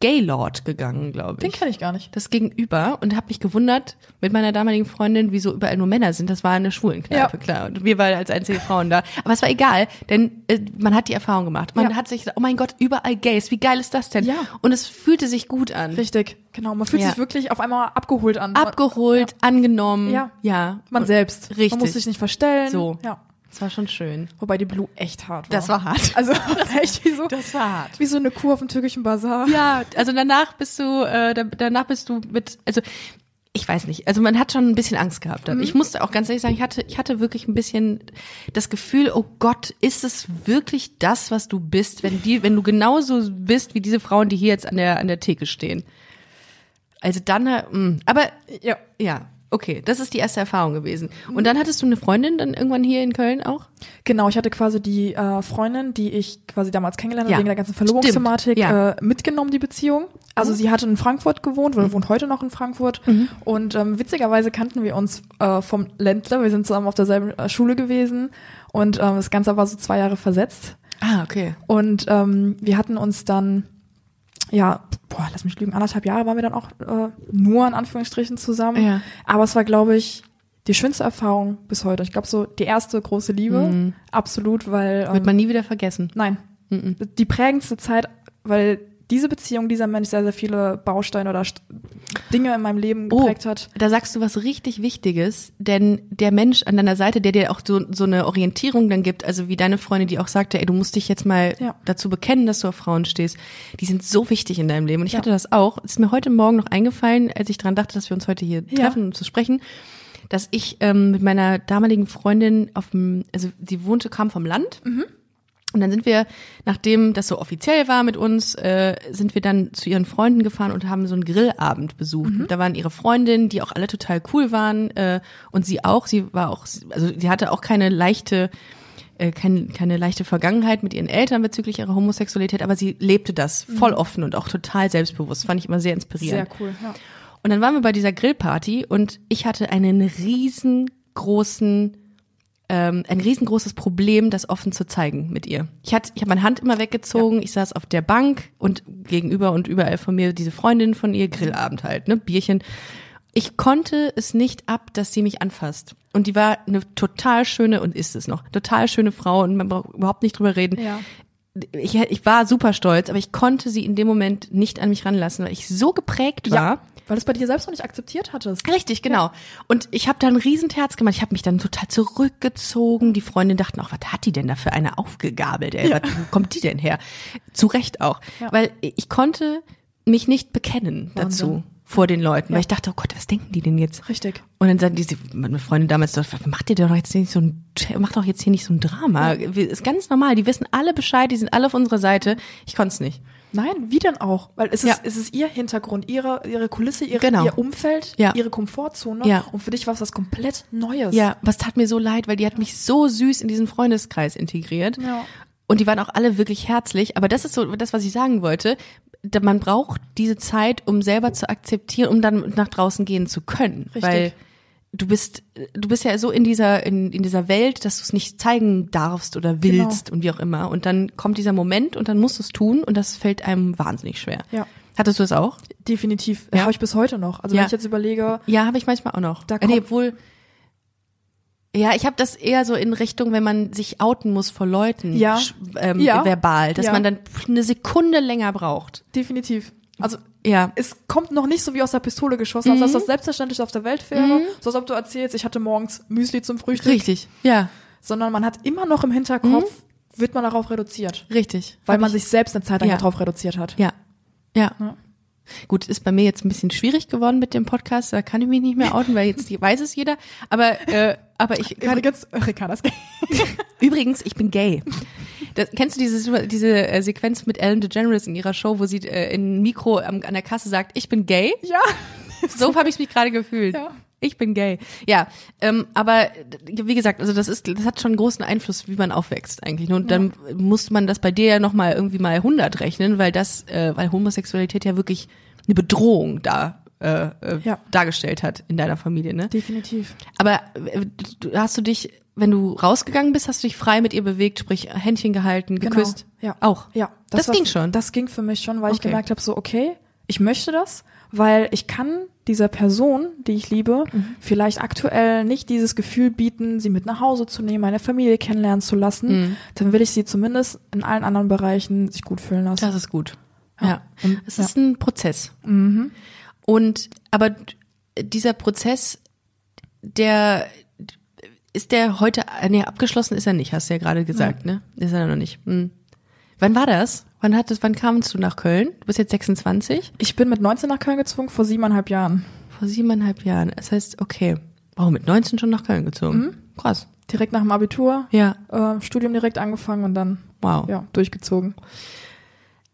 Gaylord gegangen, glaube Den ich. kenne ich gar nicht. Das gegenüber und habe mich gewundert mit meiner damaligen Freundin, wieso überall nur Männer sind. Das war eine Schwulenkneipe, Ja. klar. Und wir waren als einzige Frauen da. Aber es war egal, denn äh, man hat die Erfahrung gemacht. Man Ja. hat sich gesagt, oh mein Gott, überall Gays. Wie geil ist das denn? Ja. Und es fühlte sich gut an. Richtig, genau. Man fühlt Ja. sich wirklich auf einmal abgeholt an. Abgeholt, angenommen. Ja. Ja. Man Und selbst. Richtig. Man muss sich nicht verstellen. So. Ja. Das war schon schön. Wobei die Blue echt hart war. Das war hart. Also das echt wie so, Das war hart. wie so eine Kuh auf dem türkischen Bazar. Ja, also danach bist du, äh, da- danach bist du mit, also ich weiß nicht, also man hat schon ein bisschen Angst gehabt. Mhm. Ich musste auch ganz ehrlich sagen, ich hatte, ich hatte wirklich ein bisschen das Gefühl, oh Gott, ist es wirklich das, was du bist, wenn die, wenn du genauso bist wie diese Frauen, die hier jetzt an der, an der Theke stehen. Also dann, äh, mh. aber Ja. ja, okay, das ist die erste Erfahrung gewesen. Und dann hattest du eine Freundin dann irgendwann hier in Köln auch? Genau, ich hatte quasi die äh, Freundin, die ich quasi damals kennengelernt habe, Ja. wegen der ganzen Verlobungsthematik, ja. äh, mitgenommen, die Beziehung. Also sie hatte in Frankfurt gewohnt Mhm. oder wohnt heute noch in Frankfurt. Und ähm, witzigerweise kannten wir uns äh, vom Ländler. Wir sind zusammen auf derselben äh, Schule gewesen. Und ähm, das Ganze war so zwei Jahre versetzt. Ah, okay. Und ähm, wir hatten uns dann, ja, boah, lass mich lügen, anderthalb Jahre waren wir dann auch äh, nur in Anführungsstrichen zusammen. Ja. Aber es war, glaube ich, die schönste Erfahrung bis heute. Ich glaube, so die erste große Liebe, absolut, weil Wird ähm, man nie wieder vergessen. nein, die prägendste Zeit, weil diese Beziehung, dieser Mensch sehr, sehr viele Bausteine oder Dinge in meinem Leben Oh, geprägt hat. da sagst du was richtig Wichtiges, denn der Mensch an deiner Seite, der dir auch so, so eine Orientierung dann gibt, also wie deine Freundin, die auch sagte, ey, du musst dich jetzt mal Ja. dazu bekennen, dass du auf Frauen stehst, die sind so wichtig in deinem Leben. Und ich hatte das auch, es ist mir heute Morgen noch eingefallen, als ich dran dachte, dass wir uns heute hier Ja. treffen, um zu sprechen, dass ich ähm, mit meiner damaligen Freundin auf dem, also die wohnte, kam vom Land. Und dann sind wir, nachdem das so offiziell war mit uns, äh, sind wir dann zu ihren Freunden gefahren und haben so einen Grillabend besucht. Da waren ihre Freundinnen, die auch alle total cool waren äh, und sie auch. Sie war auch, also sie hatte auch keine leichte, äh, keine, keine leichte Vergangenheit mit ihren Eltern bezüglich ihrer Homosexualität, aber sie lebte das voll offen und auch total selbstbewusst. Fand ich immer sehr inspirierend. Sehr cool, ja. Und dann waren wir bei dieser Grillparty und ich hatte einen riesengroßen, ähm, ein riesengroßes Problem, das offen zu zeigen mit ihr. Ich hatte, ich habe meine Hand immer weggezogen, ich saß auf der Bank und gegenüber und überall von mir diese Freundin von ihr, Grillabend halt, ne, Bierchen. Ich konnte es nicht ab, dass sie mich anfasst. Und die war eine total schöne, und ist es noch, total schöne Frau und man braucht überhaupt nicht drüber reden Ja. Ich, ich war super stolz, aber ich konnte sie in dem Moment nicht an mich ranlassen, weil ich so geprägt war. Ja, weil du es bei dir selbst noch nicht akzeptiert hattest. Richtig, genau. Und ich habe da ein Riesenterz gemacht. Ich habe mich dann total zurückgezogen. Die Freundin dachten auch, was hat die denn da für eine aufgegabelt? Ey? Was, wo kommt die denn her? Zu Recht auch. Ja. Weil ich konnte mich nicht bekennen dazu Wahnsinn. Vor den Leuten, weil ich dachte, oh Gott, was denken die denn jetzt? Richtig. Und dann sagt diese meine Freundin damals, so, macht ihr doch jetzt nicht so ein, macht doch jetzt hier nicht so ein Drama. Ist ganz normal. Die wissen alle Bescheid, die sind alle auf unserer Seite. Ich konnte es nicht. Nein, wie denn auch? Weil es ist, Ja. es ist ihr Hintergrund, ihre, ihre Kulisse, ihre, Genau. ihr Umfeld, Ja. ihre Komfortzone. Ja. Und für dich war es was komplett Neues. Ja, was tat mir so leid, weil die hat mich so süß in diesen Freundeskreis integriert. Ja. Und die waren auch alle wirklich herzlich. Aber das ist so das, was ich sagen wollte. Man braucht diese Zeit, um selber zu akzeptieren, um dann nach draußen gehen zu können. Richtig. Weil du bist, du bist ja so in dieser, in, in dieser Welt, dass du es nicht zeigen darfst oder willst und wie auch immer. Und dann kommt dieser Moment und dann musst du es tun und das fällt einem wahnsinnig schwer. Ja. Hattest du das auch? Definitiv. Ja. Habe ich bis heute noch. Also Ja. wenn ich jetzt überlege, Ja, habe ich manchmal auch noch. Da Äh, nee, kommt- obwohl. Ja, ich habe das eher so in Richtung, wenn man sich outen muss vor Leuten, Ja. ähm, Ja. verbal, dass Ja. man dann eine Sekunde länger braucht. definitiv. Also Ja. es kommt noch nicht so wie aus der Pistole geschossen, als dass das selbstverständlich auf der Welt wäre. So als ob du erzählst, ich hatte morgens Müsli zum Frühstück. Richtig. Ja, Sondern man hat immer noch im Hinterkopf, wird man darauf reduziert. richtig. Weil Hab man ich- sich selbst eine Zeit lang ja. darauf reduziert hat. Ja. Ja. Ja. Gut, ist bei mir jetzt ein bisschen schwierig geworden mit dem Podcast. Da kann ich mich nicht mehr outen, weil jetzt weiß es jeder. Aber, äh, aber ich kann, Übrigens, Ricardas übrigens, ich bin gay. Das, kennst du diese, diese äh, Sequenz mit Ellen DeGeneres in ihrer Show, wo sie äh, in Mikro am, an der Kasse sagt, ich bin gay? Ja. So habe ich mich gerade gefühlt. Ja. Ich bin gay. Ja, ähm, aber wie gesagt, also das ist, das hat schon einen großen Einfluss, wie man aufwächst eigentlich. Und dann muss man das bei dir ja noch mal irgendwie mal 100 rechnen, weil das, äh, weil Homosexualität ja wirklich eine Bedrohung da äh, äh, Ja. dargestellt hat in deiner Familie, ne? Definitiv. Aber äh, hast du dich, wenn du rausgegangen bist, hast du dich frei mit ihr bewegt, sprich Händchen gehalten, geküsst? Genau. Ja. Auch. Ja. Das war- ging schon? Das ging für mich schon, weil ich Okay. gemerkt habe, so, okay, ich möchte das, weil ich kann dieser Person, die ich liebe, Mhm. vielleicht aktuell nicht dieses Gefühl bieten, sie mit nach Hause zu nehmen, meine Familie kennenlernen zu lassen. Mhm. Dann will ich sie zumindest in allen anderen Bereichen sich gut fühlen lassen. Das ist gut. Ja. Und- Es ja. ist ein Prozess. Und aber dieser Prozess, der ist der heute, nee, abgeschlossen ist er nicht, hast du ja gerade gesagt, ne? Ist er noch nicht. Hm. Wann war das? Wann hattest, wann kamst du nach Köln? Du bist jetzt 26? Ich bin mit 19 nach Köln gezwungen, vor siebeneinhalb Jahren. Vor siebeneinhalb Jahren. Das heißt, okay. Wow, mit 19 schon nach Köln gezogen. Krass. Direkt nach dem Abitur, Ja. äh, Studium direkt angefangen und dann Wow. ja, durchgezogen.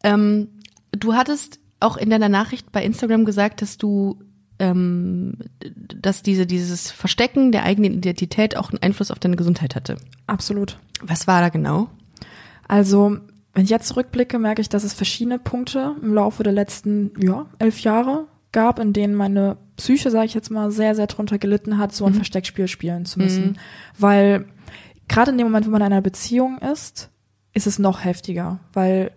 Ähm, du hattest auch in deiner Nachricht bei Instagram gesagt, dass du, ähm, dass diese, dieses Verstecken der eigenen Identität auch einen Einfluss auf deine Gesundheit hatte. Absolut. Was war da genau? Also, wenn ich jetzt zurückblicke, merke ich, dass es verschiedene Punkte im Laufe der letzten, ja, elf Jahre gab, in denen meine Psyche, sage ich jetzt mal, sehr, sehr drunter gelitten hat, so ein Versteckspiel spielen zu müssen. Weil gerade in dem Moment, wo man in einer Beziehung ist, ist es noch heftiger, weil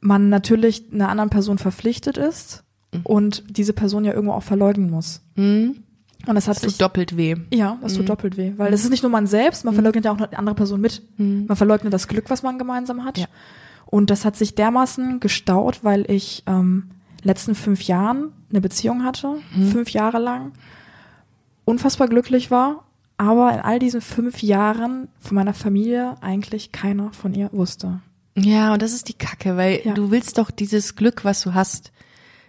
man natürlich einer anderen Person verpflichtet ist und diese Person ja irgendwo auch verleugnen muss. Hm? Und das hat Das tut sich doppelt weh. ja, das tut doppelt weh, weil es ist nicht nur man selbst, man verleugnet ja auch eine andere Person mit. Man verleugnet das Glück, was man gemeinsam hat. Ja. Und das hat sich dermaßen gestaut, weil ich ähm, letzten fünf Jahren eine Beziehung hatte, fünf Jahre lang, unfassbar glücklich war, aber in all diesen fünf Jahren von meiner Familie eigentlich keiner von ihr wusste. Ja, und das ist die Kacke, weil Ja. du willst doch dieses Glück, was du hast,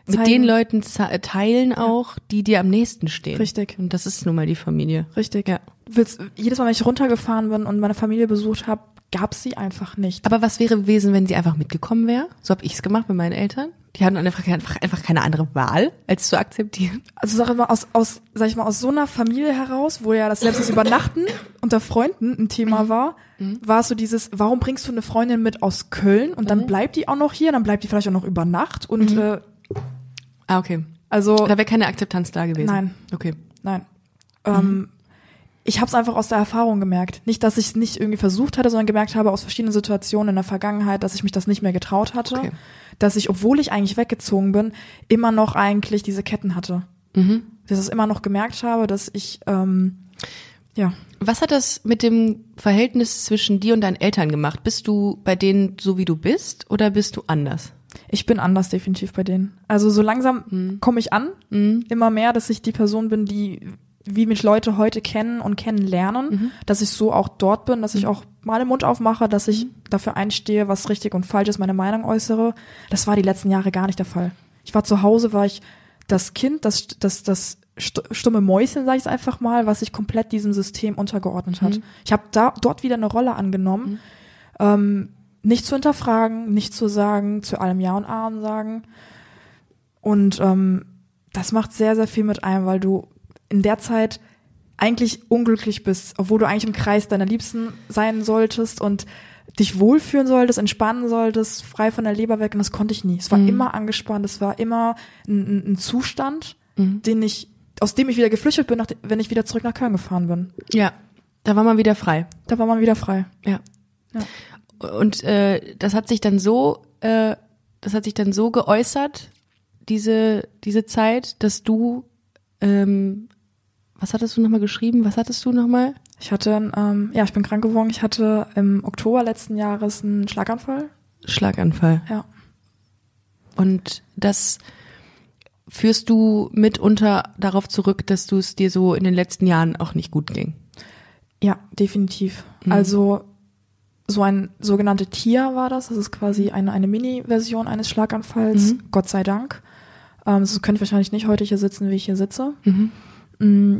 mit Zeigen. den Leuten ze- teilen auch, die dir am nächsten stehen. Richtig. Und das ist nun mal die Familie. Richtig. Ja. Willst, jedes Mal, wenn ich runtergefahren bin und meine Familie besucht habe, gab sie einfach nicht. Aber was wäre gewesen, wenn sie einfach mitgekommen wäre? So habe ich's gemacht mit meinen Eltern. Die hatten einfach, einfach, keine andere Wahl, als zu akzeptieren. Also sag ich mal, aus, aus, sag ich mal, aus so einer Familie heraus, wo ja das selbst das Übernachten unter Freunden ein Thema war, war es so dieses, warum bringst du eine Freundin mit aus Köln und dann bleibt die auch noch hier, dann bleibt die vielleicht auch noch über Nacht und äh, Ah, okay. also Da wäre keine Akzeptanz da gewesen. Nein. Okay. nein. Ähm, ich habe es einfach aus der Erfahrung gemerkt. Nicht, dass ich es nicht irgendwie versucht hatte, sondern gemerkt habe aus verschiedenen Situationen in der Vergangenheit, dass ich mich das nicht mehr getraut hatte. Okay. Dass ich, obwohl ich eigentlich weggezogen bin, immer noch eigentlich diese Ketten hatte. Mhm. Dass ich es immer noch gemerkt habe, dass ich ähm, ja Was hat das mit dem Verhältnis zwischen dir und deinen Eltern gemacht? Bist du bei denen so, wie du bist, oder bist du anders? Ich bin anders definitiv bei denen. Also so langsam Mhm. komme ich an, immer mehr, dass ich die Person bin, die wie mich Leute heute kennen und kennenlernen, Mhm. dass ich so auch dort bin, dass ich auch mal den Mund aufmache, dass ich dafür einstehe, was richtig und falsch ist, meine Meinung äußere. Das war die letzten Jahre gar nicht der Fall. Ich war zu Hause, war ich das Kind, das, das, das st- stumme Mäuschen, sage ich es einfach mal, was sich komplett diesem System untergeordnet hat. Ich habe da dort wieder eine Rolle angenommen, ähm, nicht zu hinterfragen, nicht zu sagen, zu allem Ja und Amen sagen. Und ähm, das macht sehr, sehr viel mit einem, weil du in der Zeit eigentlich unglücklich bist, obwohl du eigentlich im Kreis deiner Liebsten sein solltest und dich wohlfühlen solltest, entspannen solltest, frei von der Leber weg. Und das konnte ich nie. Es war immer angespannt. Es war immer ein, ein, Zustand, den ich, aus dem ich wieder geflüchtet bin, wenn ich wieder zurück nach Köln gefahren bin. Ja. Da war man wieder frei. Da war man wieder frei. Ja. Ja. Und äh, das hat sich dann so, äh, das hat sich dann so geäußert, diese, diese Zeit, dass du, ähm, was hattest du nochmal geschrieben? Was hattest du nochmal? Ich hatte, ähm, ja, ich bin krank geworden. Ich hatte im Oktober letzten Jahres einen Schlaganfall. Schlaganfall. Ja. Und das führst du mitunter darauf zurück, dass du es dir so in den letzten Jahren auch nicht gut ging. Ja, definitiv. Mhm. Also so ein sogenannte TIA war das. Das ist quasi eine, eine Mini-Version eines Schlaganfalls. Mhm. Gott sei Dank. Ähm, das könnte ich wahrscheinlich nicht heute hier sitzen, wie ich hier sitze. Mhm. Mm,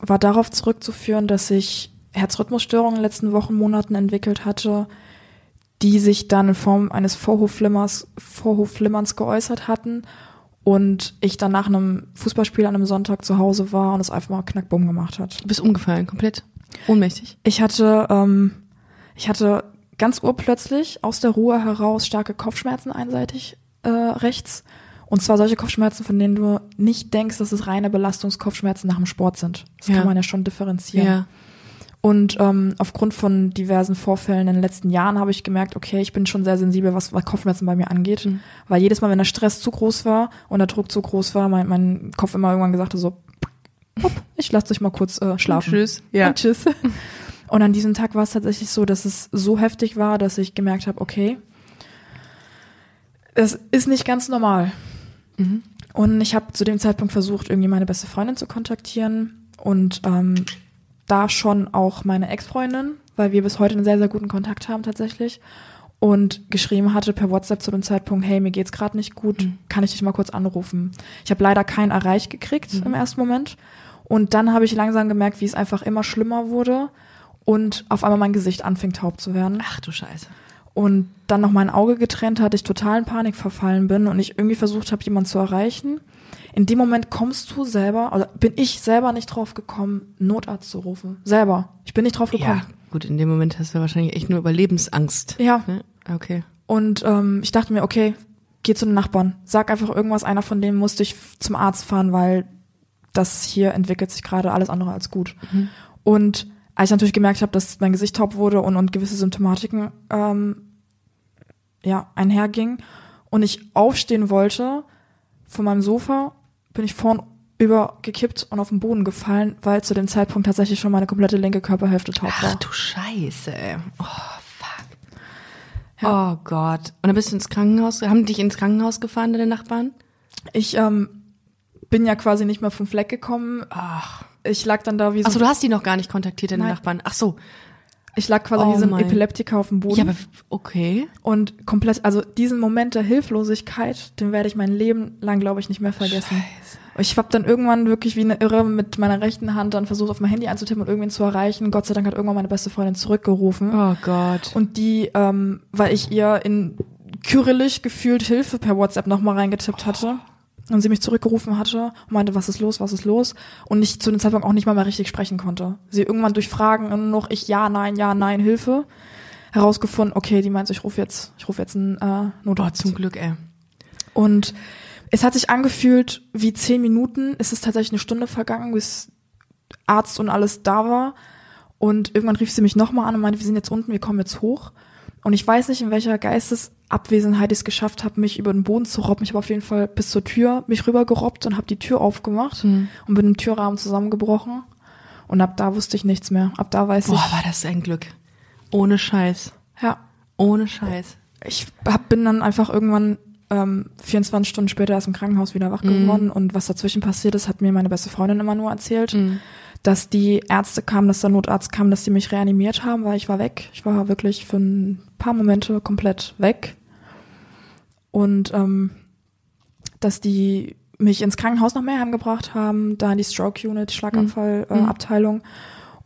War darauf zurückzuführen, dass ich Herzrhythmusstörungen in den letzten Wochen, Monaten entwickelt hatte, die sich dann in Form eines Vorhofflimmers, Vorhofflimmerns geäußert hatten und ich dann nach einem Fußballspiel an einem Sonntag zu Hause war und es einfach mal knackbumm gemacht hat. Du bist umgefallen, komplett ohnmächtig. Ich hatte, ähm, ich hatte ganz urplötzlich aus der Ruhe heraus starke Kopfschmerzen einseitig äh, rechts. Und zwar solche Kopfschmerzen, von denen du nicht denkst, dass es reine Belastungskopfschmerzen nach dem Sport sind. Das Ja. kann man ja schon differenzieren. Ja. Und ähm, aufgrund von diversen Vorfällen in den letzten Jahren habe ich gemerkt, okay, ich bin schon sehr sensibel, was, was Kopfschmerzen bei mir angeht. Mhm. Weil jedes Mal, wenn der Stress zu groß war und der Druck zu groß war, mein, mein Kopf immer irgendwann gesagt hat, so, hopp, ich lasse dich mal kurz äh, schlafen. Tschüss. Ja. Und tschüss. Und an diesem Tag war es tatsächlich so, dass es so heftig war, dass ich gemerkt habe, okay, es ist nicht ganz normal. Mhm. Und ich habe zu dem Zeitpunkt versucht, irgendwie meine beste Freundin zu kontaktieren und ähm, da schon auch meine Ex-Freundin, weil wir bis heute einen sehr, sehr guten Kontakt haben tatsächlich. Und geschrieben hatte per WhatsApp zu dem Zeitpunkt, hey, mir geht's gerade nicht gut, Mhm. kann ich dich mal kurz anrufen? Ich habe leider keinen erreicht gekriegt im ersten Moment. Und dann habe ich langsam gemerkt, wie es einfach immer schlimmer wurde und auf einmal mein Gesicht anfing taub zu werden Ach du Scheiße. und dann noch mein Auge getrennt hatte, ich total in Panik verfallen bin und ich irgendwie versucht habe, jemanden zu erreichen. In dem Moment kommst du selber, oder bin ich selber nicht drauf gekommen, Notarzt zu rufen. Selber. Ich bin nicht drauf gekommen. Ja, gut, in dem Moment hast du wahrscheinlich echt nur Überlebensangst. Ja. Ne? Okay. Und ähm, ich dachte mir, okay, geh zu den Nachbarn. Sag einfach irgendwas, einer von denen muss dich zum Arzt fahren, weil das hier entwickelt sich gerade alles andere als gut. Und als ich natürlich gemerkt habe, dass mein Gesicht taub wurde und, und gewisse Symptomatiken ähm, ja, einhergingen und ich aufstehen wollte von meinem Sofa, bin ich vorn übergekippt und auf den Boden gefallen, weil zu dem Zeitpunkt tatsächlich schon meine komplette linke Körperhälfte taub Ach war. du Scheiße. Oh, fuck. Oh Gott. Und dann bist du ins Krankenhaus, haben dich ins Krankenhaus gefahren, deine Nachbarn? Ich ähm, bin ja quasi nicht mehr vom Fleck gekommen. Ach. Ich lag dann da wie so, Achso, du hast die noch gar nicht kontaktiert, deine Nein. Nachbarn. Ach so. ich lag quasi Oh wie so ein. Epileptiker auf dem Boden. Ja, aber okay. und komplett, also diesen Moment der Hilflosigkeit, den werde ich mein Leben lang, glaube ich, nicht mehr vergessen. Scheiße. Ich habe dann irgendwann wirklich wie eine Irre mit meiner rechten Hand dann versucht, auf mein Handy anzutippen und irgendwen zu erreichen. Gott sei Dank hat irgendwann meine beste Freundin zurückgerufen. Oh Gott. Und die, ähm, weil ich ihr in Kyrillisch gefühlt Hilfe per WhatsApp nochmal reingetippt hatte und sie mich zurückgerufen hatte und meinte, was ist los, was ist los? Und ich zu dem Zeitpunkt auch nicht mal mehr richtig sprechen konnte. Sie irgendwann durch Fragen und noch ich, ja, nein, ja, nein, Hilfe, herausgefunden, okay, die meint, ich rufe jetzt, ich rufe jetzt einen äh, Notarzt. zum Glück, ey. Und es hat sich angefühlt wie zehn Minuten. Es ist tatsächlich eine Stunde vergangen, bis Arzt und alles da war. Und irgendwann rief sie mich nochmal an und meinte, wir sind jetzt unten, wir kommen jetzt hoch. Und ich weiß nicht, in welcher Geistesabwesenheit ich es geschafft habe, mich über den Boden zu robben. Ich habe auf jeden Fall bis zur Tür mich rübergerobbt und habe die Tür aufgemacht Mhm. und bin im Türrahmen zusammengebrochen. Und ab da wusste ich nichts mehr. Ab da weiß Boah, ich, war das ein Glück. Ohne Scheiß. ja, Ohne Scheiß. ich hab, bin dann einfach irgendwann ähm, 24 Stunden später erst im Krankenhaus wieder wach geworden und was dazwischen passiert ist, hat mir meine beste Freundin immer nur erzählt, dass die Ärzte kamen, dass der Notarzt kam, dass die mich reanimiert haben, weil ich war weg. Ich war wirklich für ein paar Momente komplett weg und ähm, dass die mich ins Krankenhaus nach Meerheim gebracht haben, da in die Stroke Unit, Schlaganfallabteilung äh, Abteilung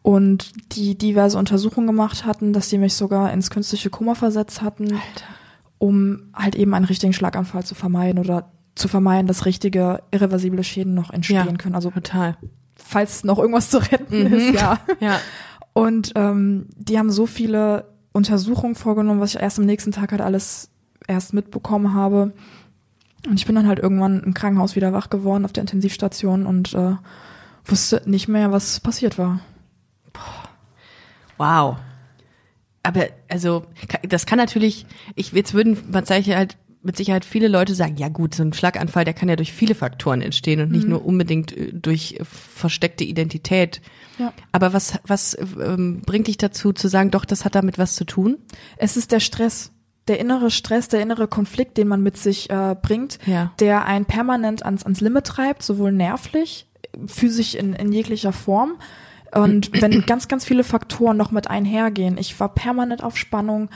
und die diverse Untersuchungen gemacht hatten, dass die mich sogar ins künstliche Koma versetzt hatten Alter. um halt eben einen richtigen Schlaganfall zu vermeiden oder zu vermeiden, dass richtige irreversible Schäden noch entstehen Ja, können. Also total. Falls noch irgendwas zu retten ist, ja. Ja. Und ähm, die haben so viele Untersuchungen vorgenommen, was ich erst am nächsten Tag halt alles erst mitbekommen habe. Und ich bin dann halt irgendwann im Krankenhaus wieder wach geworden auf der Intensivstation und äh, wusste nicht mehr, was passiert war. Wow. Aber also das kann natürlich, ich jetzt würden man ich halt mit Sicherheit viele Leute sagen, ja gut, so ein Schlaganfall, der kann ja durch viele Faktoren entstehen und nicht nur unbedingt äh, durch versteckte Identität. Ja. Aber was, was ähm, bringt dich dazu zu sagen, doch, das hat damit was zu tun? Es ist der Stress, der innere Stress, der innere Konflikt, den man mit sich äh, bringt, Ja. der einen permanent ans, ans Limit treibt, sowohl nervlich, physisch in, in jeglicher Form. Und wenn ganz, ganz viele Faktoren noch mit einhergehen. Ich war permanent auf Spannung,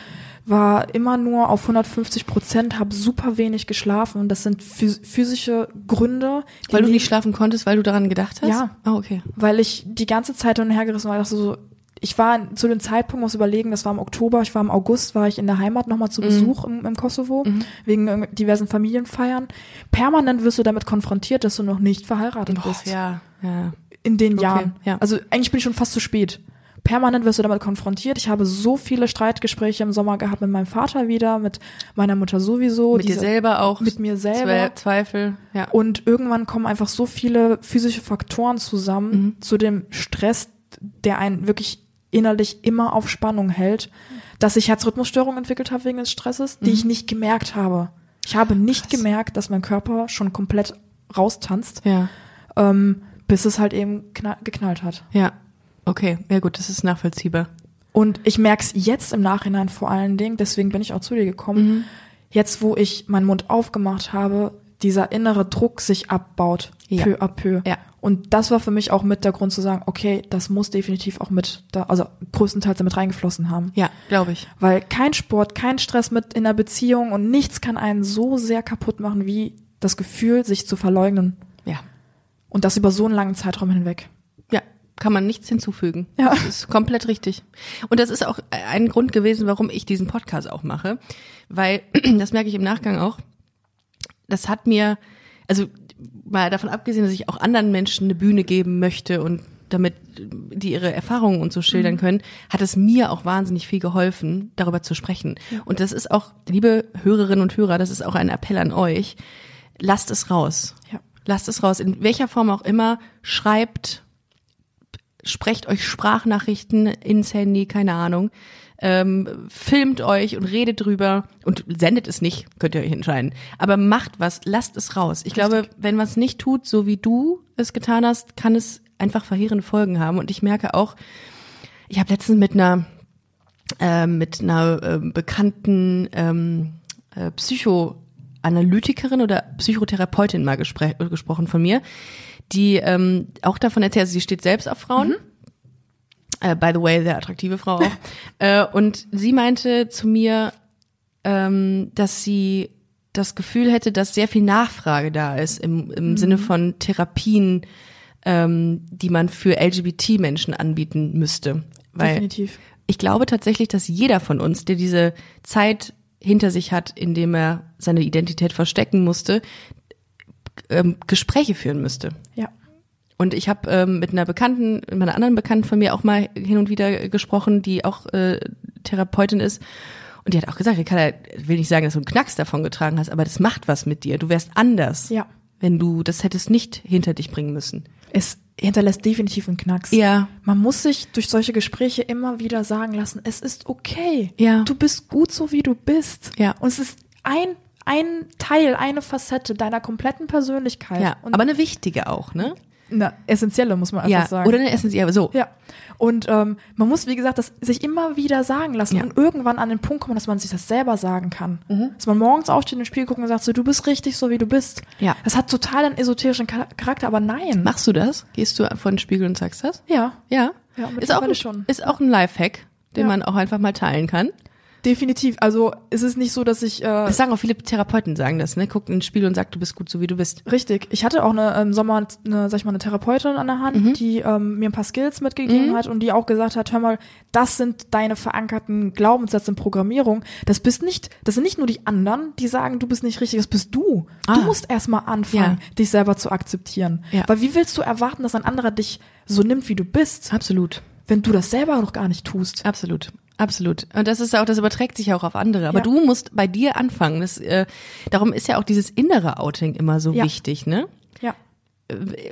war immer nur auf 150 Prozent, habe super wenig geschlafen. Und das sind phys physische Gründe. Weil du nicht schlafen konntest, weil du daran gedacht hast? Ja. Ah, okay. weil ich die ganze Zeit hin und her gerissen war. Ich dachte so, ich war zu dem Zeitpunkt, muss überlegen, das war im Oktober, ich war im August, war ich in der Heimat nochmal Mhm. zu Besuch im, im Kosovo, wegen irgend- diversen Familienfeiern. Permanent wirst du damit konfrontiert, dass du noch nicht verheiratet Boah, bist. ja, ja. In den Okay, Jahren. ja. Also eigentlich bin ich schon fast zu spät. Permanent wirst du damit konfrontiert. Ich habe so viele Streitgespräche im Sommer gehabt mit meinem Vater wieder, mit meiner Mutter sowieso. Mit dir diese- selber auch. Mit mir selber. Zwe Zweifel, ja. Und irgendwann kommen einfach so viele physische Faktoren zusammen Mhm. zu dem Stress, der einen wirklich innerlich immer auf Spannung hält, dass ich Herzrhythmusstörungen entwickelt habe wegen des Stresses, die ich Mhm. nicht gemerkt habe. Ich habe nicht gemerkt, dass mein Körper schon komplett raustanzt, Ja, ähm, bis es halt eben knall, geknallt hat. ja. Okay, ja gut, das ist nachvollziehbar. Und ich merke es jetzt im Nachhinein vor allen Dingen, deswegen bin ich auch zu dir gekommen, Mhm. jetzt wo ich meinen Mund aufgemacht habe, dieser innere Druck sich abbaut, Ja. peu à peu. Ja. Und das war für mich auch mit der Grund zu sagen, okay, das muss definitiv auch mit, da, also größtenteils damit reingeflossen haben. Ja, glaube ich. Weil kein Sport, kein Stress mit in einer Beziehung und nichts kann einen so sehr kaputt machen wie das Gefühl, sich zu verleugnen. Ja. Und das über so einen langen Zeitraum hinweg. Kann man nichts hinzufügen. Ja. Das ist komplett richtig. Und das ist auch ein Grund gewesen, warum ich diesen Podcast auch mache. Weil, das merke ich im Nachgang auch, das hat mir, also mal davon abgesehen, dass ich auch anderen Menschen eine Bühne geben möchte und damit die ihre Erfahrungen und so schildern können, hat es mir auch wahnsinnig viel geholfen, darüber zu sprechen. Und das ist auch, liebe Hörerinnen und Hörer, das ist auch ein Appell an euch. Lasst es raus. Ja. Lasst es raus. In welcher Form auch immer, schreibt, sprecht euch Sprachnachrichten ins Handy, keine Ahnung. Ähm, filmt euch und redet drüber und sendet es nicht, könnt ihr euch entscheiden. Aber macht was, lasst es raus. Ich glaube, wenn man es nicht tut, so wie du es getan hast, kann es einfach verheerende Folgen haben. Und ich merke auch, ich habe letztens mit einer äh, mit einer äh, bekannten ähm, äh, Psychoanalytikerin oder Psychotherapeutin mal gespre gesprochen von mir, die ähm, auch davon erzählt, also sie steht selbst auf Frauen. Äh, by the way, sehr attraktive Frau auch. äh, und sie meinte zu mir, ähm, dass sie das Gefühl hätte, dass sehr viel Nachfrage da ist im, im Sinne von Therapien, ähm, die man für LGBT-Menschen anbieten müsste. Weil Definitiv. ich glaube tatsächlich, dass jeder von uns, der diese Zeit hinter sich hat, in dem er seine Identität verstecken musste, ähm, Gespräche führen müsste. Ja. Und ich habe ähm, mit einer Bekannten, mit einer anderen Bekannten von mir auch mal hin und wieder gesprochen, die auch äh, Therapeutin ist. Und die hat auch gesagt, Ricarda, will nicht sagen, dass du einen Knacks davon getragen hast, aber das macht was mit dir. Du wärst anders, Ja. wenn du das hättest nicht hinter dich bringen müssen. Es hinterlässt definitiv einen Knacks. Ja. Man muss sich durch solche Gespräche immer wieder sagen lassen, es ist okay. Ja. Du bist gut so wie du bist. Ja. Und es ist ein, ein Teil, eine Facette deiner kompletten Persönlichkeit. Ja, Und aber eine wichtige auch, ne? eine essentielle, muss man einfach Ja, sagen. oder eine essentielle, so. ja. Und ähm, man muss, wie gesagt, das sich immer wieder sagen lassen Ja. und irgendwann an den Punkt kommen, dass man sich das selber sagen kann. Mhm. Dass man morgens aufsteht, in den Spiegel guckt und sagt so, du bist richtig so, wie du bist. Ja. Das hat total einen esoterischen Char- Charakter, aber nein. Machst du das? Gehst du vor den Spiegel und sagst das? Ja, Ja. Ja, ist auch ein, schon. Ist auch ein Lifehack, den man auch einfach mal teilen kann. Definitiv. Also es ist nicht so, dass ich äh, Das sagen auch viele Therapeuten sagen das, ne? Guckt in den Spiegel und sagt, du bist gut so wie du bist. Richtig. Ich hatte auch eine, im Sommer eine, sag ich mal, eine Therapeutin an der Hand, Mhm. die ähm, mir ein paar Skills mitgegeben hat und die auch gesagt hat, hör mal, das sind deine verankerten Glaubenssätze in Programmierung. Das bist nicht, das sind nicht nur die anderen, die sagen, du bist nicht richtig, das bist du. Ah. Du musst erstmal anfangen, Ja. dich selber zu akzeptieren. Ja. Weil wie willst du erwarten, dass ein anderer dich so nimmt, wie du bist, Absolut. wenn du das selber noch gar nicht tust? Absolut. Absolut. Und das ist auch, das überträgt sich auch auf andere. Aber Ja. du musst bei dir anfangen. Das, äh, darum ist ja auch dieses innere Outing immer so Ja. wichtig, ne? Ja.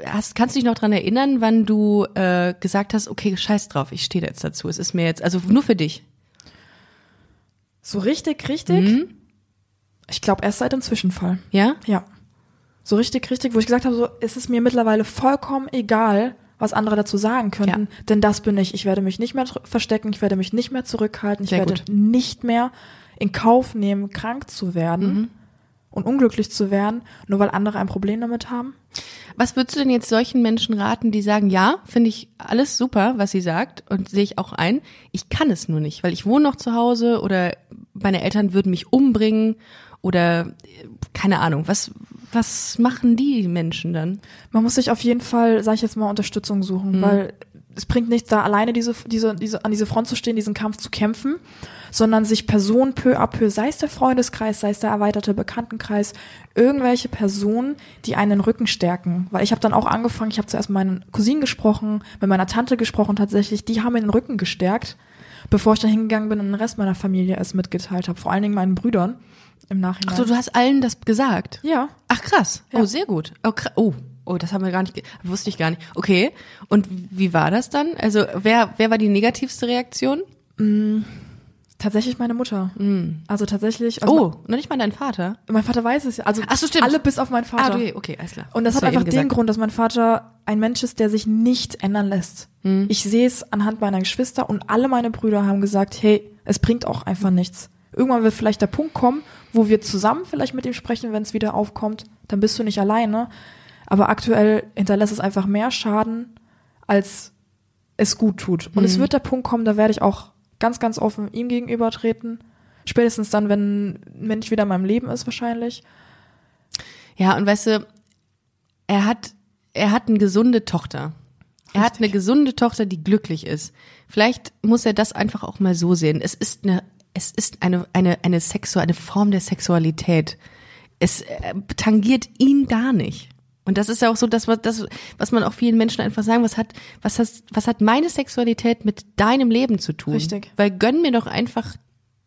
Hast, kannst du dich noch dran erinnern, wann du äh, gesagt hast, okay, scheiß drauf, ich stehe jetzt dazu. Es ist mir jetzt, also nur für dich. So richtig, richtig? Mhm. Ich glaube erst seit dem Zwischenfall. Ja? Ja. So richtig, richtig, wo ich gesagt habe, so, es ist mir mittlerweile vollkommen egal, was andere dazu sagen könnten, denn das bin ich. Ich werde mich nicht mehr verstecken, ich werde mich nicht mehr zurückhalten, ich Sehr werde gut. nicht mehr in Kauf nehmen, krank zu werden Mhm. und unglücklich zu werden, nur weil andere ein Problem damit haben. Was würdest du denn jetzt solchen Menschen raten, die sagen, ja, finde ich alles super, was sie sagt und sehe ich auch ein. Ich kann es nur nicht, weil ich wohne noch zu Hause oder meine Eltern würden mich umbringen oder keine Ahnung. Was, was machen die Menschen dann? Man muss sich auf jeden Fall, sag ich jetzt mal, Unterstützung suchen, weil es bringt nichts, da alleine diese, diese, diese, an diese Front zu stehen, diesen Kampf zu kämpfen, sondern sich Personen peu à peu, sei es der Freundeskreis, sei es der erweiterte Bekanntenkreis, irgendwelche Personen, die einen den Rücken stärken. Weil ich habe dann auch angefangen, ich habe zuerst mit meinen Cousinen gesprochen, mit meiner Tante gesprochen tatsächlich, die haben mir den Rücken gestärkt, bevor ich dann hingegangen bin und den Rest meiner Familie es mitgeteilt habe, vor allen Dingen meinen Brüdern im Nachhinein. Ach so, du hast allen das gesagt. ja, Ach krass. Ja. Oh, sehr gut. Oh, oh, oh, das haben wir gar nicht, wusste ich gar nicht. Okay. Und wie war das dann? Also, wer, wer war die negativste Reaktion? tatsächlich meine Mutter. Also tatsächlich. Also oh, noch nicht mal dein Vater. Mein Vater weiß es ja. Also Ach so, stimmt. alle bis auf meinen Vater. Ah, okay, okay, alles klar. Und das, Hast hat einfach den gesagt. Grund, dass mein Vater ein Mensch ist, der sich nicht ändern lässt. Hm. Ich sehe es anhand meiner Geschwister und alle meine Brüder haben gesagt, hey, es bringt auch einfach nichts. Irgendwann wird vielleicht der Punkt kommen, wo wir zusammen vielleicht mit ihm sprechen, wenn es wieder aufkommt. Dann bist du nicht alleine. Aber aktuell hinterlässt es einfach mehr Schaden, als es gut tut. Und Hm. es wird der Punkt kommen, da werde ich auch ganz, ganz offen ihm gegenüber treten. Spätestens dann, wenn ein Mensch wieder in meinem Leben ist, wahrscheinlich. Ja, und weißt du, er hat, er hat eine gesunde Tochter. Er hat eine gesunde Tochter, die glücklich ist. Vielleicht muss er das einfach auch mal so sehen. Es ist eine, es ist eine, eine, eine Sexu eine Form der Sexualität. Es äh, tangiert ihn gar nicht. Und das ist ja auch so, dass man, das, was man auch vielen Menschen einfach sagen, was hat, was hat, was hat meine Sexualität mit deinem Leben zu tun? Richtig. Weil gönn mir doch einfach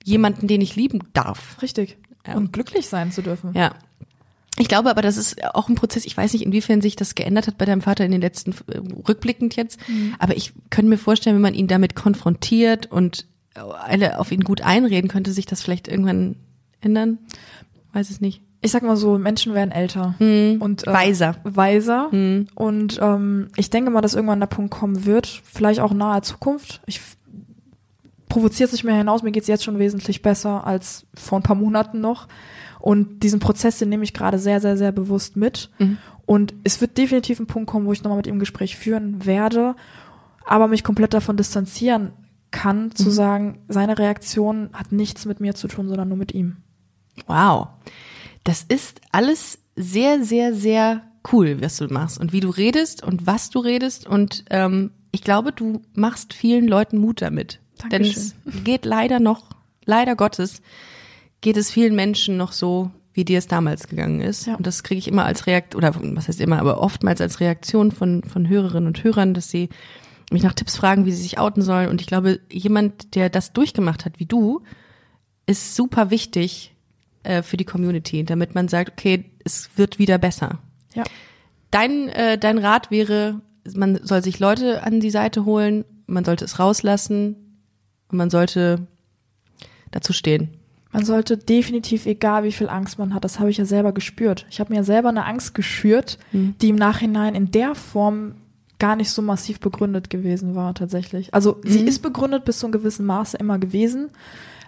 jemanden, den ich lieben darf. Richtig. Ja. Und glücklich sein zu dürfen. Ja. Ich glaube aber, das ist auch ein Prozess. Ich weiß nicht, inwiefern sich das geändert hat bei deinem Vater in den letzten, äh, rückblickend jetzt. Aber ich könnte mir vorstellen, wenn man ihn damit konfrontiert und alle auf ihn gut einreden, könnte sich das vielleicht irgendwann ändern. Weiß es nicht. Ich sag mal so, Menschen werden älter und äh, Weiser. weiser. Und ähm, ich denke mal, dass irgendwann der Punkt kommen wird, vielleicht auch in naher Zukunft. Ich provoziert sich mir hinaus, mir geht's jetzt schon wesentlich besser als vor ein paar Monaten noch. Und diesen Prozess, den nehme ich gerade sehr, sehr, sehr bewusst mit. Und es wird definitiv ein Punkt kommen, wo ich nochmal mit ihm ein Gespräch führen werde, aber mich komplett davon distanzieren kann, zu sagen, seine Reaktion hat nichts mit mir zu tun, sondern nur mit ihm. Wow. Das ist alles sehr, sehr, sehr cool, was du machst und wie du redest und was du redest. Und ähm, ich glaube, du machst vielen Leuten Mut damit. Denn es geht leider noch, leider Gottes, geht es vielen Menschen noch so, wie dir es damals gegangen ist. Ja. Und das kriege ich immer als Reaktion, oder was heißt immer, aber oftmals als Reaktion von, von Hörerinnen und Hörern, dass sie mich nach Tipps fragen, wie sie sich outen sollen. Und ich glaube, jemand, der das durchgemacht hat wie du, ist super wichtig äh, für die Community, damit man sagt, okay, es wird wieder besser. Ja. Dein, äh, dein Rat wäre, man soll sich Leute an die Seite holen, man sollte es rauslassen und man sollte dazu stehen. Man sollte definitiv, egal wie viel Angst man hat, das habe ich ja selber gespürt. Ich habe mir selber eine Angst geschürt, die im Nachhinein in der Form gar nicht so massiv begründet gewesen war tatsächlich. Also sie ist begründet bis zu einem gewissen Maße immer gewesen,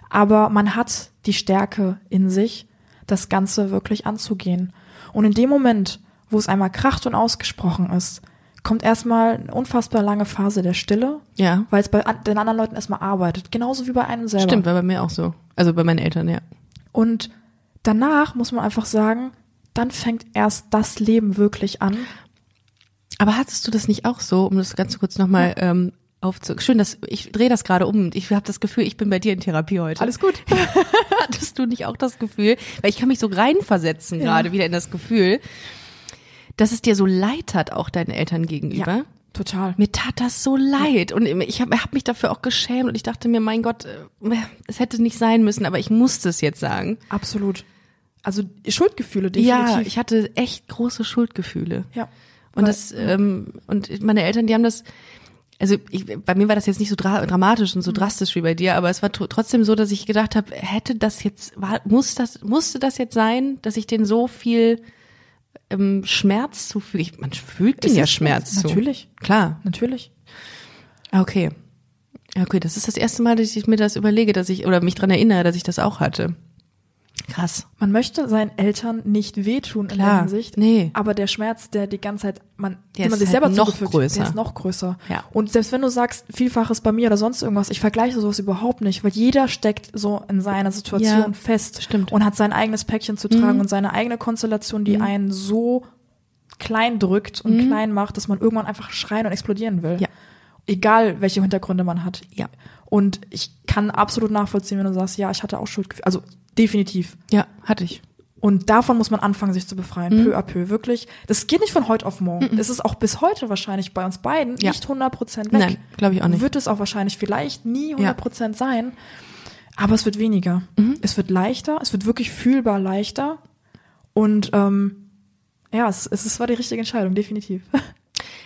aber man hat die Stärke in sich, das Ganze wirklich anzugehen. Und in dem Moment, wo es einmal kracht und ausgesprochen ist, kommt erstmal eine unfassbar lange Phase der Stille, Ja. weil es bei den anderen Leuten erstmal arbeitet, genauso wie bei einem selber. Stimmt, war bei mir auch so. Also bei meinen Eltern, ja. Und danach muss man einfach sagen, dann fängt erst das Leben wirklich an. Aber hattest du das nicht auch so, um das ganz kurz nochmal ähm, aufzu... Schön, dass ich drehe das gerade um. Ich habe das Gefühl, ich bin bei dir in Therapie heute. gut. Hattest du nicht auch das Gefühl, weil ich kann mich so reinversetzen Ja. gerade wieder in das Gefühl, dass es dir so leid hat, auch deinen Eltern gegenüber? Ja, total. Mir tat das so leid und ich habe hab mich dafür auch geschämt und ich dachte mir, mein Gott, äh, es hätte nicht sein müssen, aber ich musste es jetzt sagen. Absolut. Also Schuldgefühle Ja, definitiv. ich hatte echt große Schuldgefühle. ja. Und das, ähm, und meine Eltern, die haben das, also ich, bei mir war das jetzt nicht so dra dramatisch und so drastisch wie bei dir, aber es war trotzdem so, dass ich gedacht habe, hätte das jetzt, war, muss das, musste das jetzt sein, dass ich den so viel ähm, Schmerz zufüge? Ich, man fühlt den ja Schmerz zu. Natürlich, Klar. natürlich. Okay. Okay, das ist das erste Mal, dass ich mir das überlege, dass ich, oder mich dran erinnere, dass ich das auch hatte. Krass. Man möchte seinen Eltern nicht wehtun in Klar. der Hinsicht. Nee. Aber der Schmerz, der die ganze Zeit, man, Der man sich halt selber noch größer. der ist noch größer. Ja. Und selbst wenn du sagst, Vielfaches bei mir oder sonst irgendwas, ich vergleiche sowas überhaupt nicht, weil jeder steckt so in seiner Situation Ja, fest stimmt. Mhm. und hat sein eigenes Päckchen zu tragen und seine eigene Konstellation, die einen so klein drückt und klein macht, dass man irgendwann einfach schreien und explodieren will. Mhm. Ja. Egal, welche Hintergründe man hat. Ja. Und ich kann absolut nachvollziehen, wenn du sagst, ja, ich hatte auch Schuldgefühle. Also definitiv. Ja, hatte ich. Und davon muss man anfangen, sich zu befreien, Mhm. peu à peu, wirklich. Das geht nicht von heute auf morgen. Es ist auch bis heute wahrscheinlich bei uns beiden Ja. nicht 100% weg. Nein, glaube ich auch nicht. Wird es auch wahrscheinlich vielleicht nie 100% sein. Aber es wird weniger. Mhm. Es wird leichter, es wird wirklich fühlbar leichter. Und ähm, ja, es, es war die richtige Entscheidung, definitiv.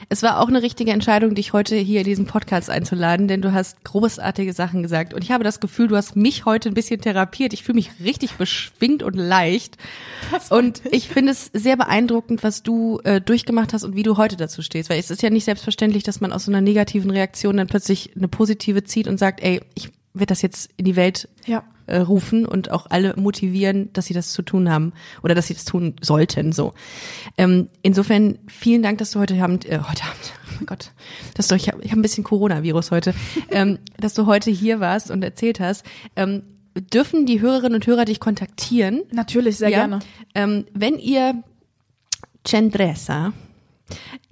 Es war auch eine richtige Entscheidung, dich heute hier in diesen Podcast einzuladen, denn du hast großartige Sachen gesagt. Und ich habe das Gefühl, du hast mich heute ein bisschen therapiert. Ich fühle mich richtig beschwingt und leicht. Und ich finde es sehr beeindruckend, was du äh, durchgemacht hast und wie du heute dazu stehst. Weil es ist ja nicht selbstverständlich, dass man aus so einer negativen Reaktion dann plötzlich eine positive zieht und sagt, ey, ich werde das jetzt in die Welt Ja. äh, rufen und auch alle motivieren, dass sie das zu tun haben oder dass sie das tun sollten. So. Ähm, insofern vielen Dank, dass du heute Abend, äh, heute Abend, oh mein Gott, dass du, ich habe ich hab ein bisschen Coronavirus heute, ähm, dass du heute hier warst und erzählt hast. Ähm, dürfen die Hörerinnen und Hörer dich kontaktieren? Natürlich, sehr Ja. gerne. Ähm, wenn ihr Cendresa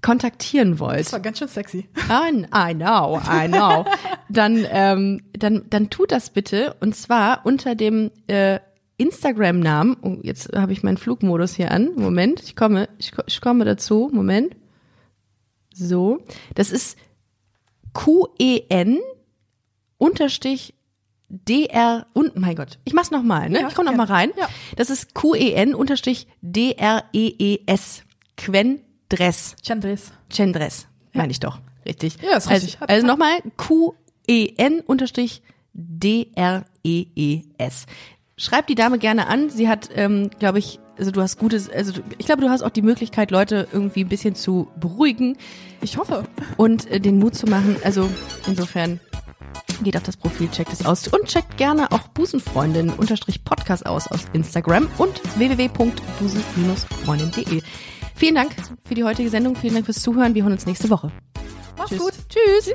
kontaktieren wollt, war ganz schön sexy. I, I know, I know. dann, ähm, dann, dann tut das bitte und zwar unter dem äh, Instagram-Namen. Oh, jetzt habe ich meinen Flugmodus hier an. Moment, ich komme, ich, ich komme dazu. Moment. So, das ist QEN unterstrich DR und mein Gott, ich mach's noch mal, ne? Ja, ich komme noch mal rein. Ja. Das ist QEN unterstrich DREES Quendress. Chandres. Chendres, meine ich doch. Richtig. Ja, ist richtig. Also, also nochmal Q-E-N unterstrich D-R-E-E-S. Schreib die Dame gerne an. Sie hat, ähm, glaube ich, also du hast gutes, also ich glaube, du hast auch die Möglichkeit, Leute irgendwie ein bisschen zu beruhigen Ich hoffe. und äh, den Mut zu machen. Also insofern geht auf das Profil, checkt es aus und checkt gerne auch Busenfreundin unterstrich Podcast aus aus Instagram und www.busen-freundin.de. Vielen Dank für die heutige Sendung. Vielen Dank fürs Zuhören. Wir hören uns nächste Woche. Mach's Tschüss. gut. Tschüss.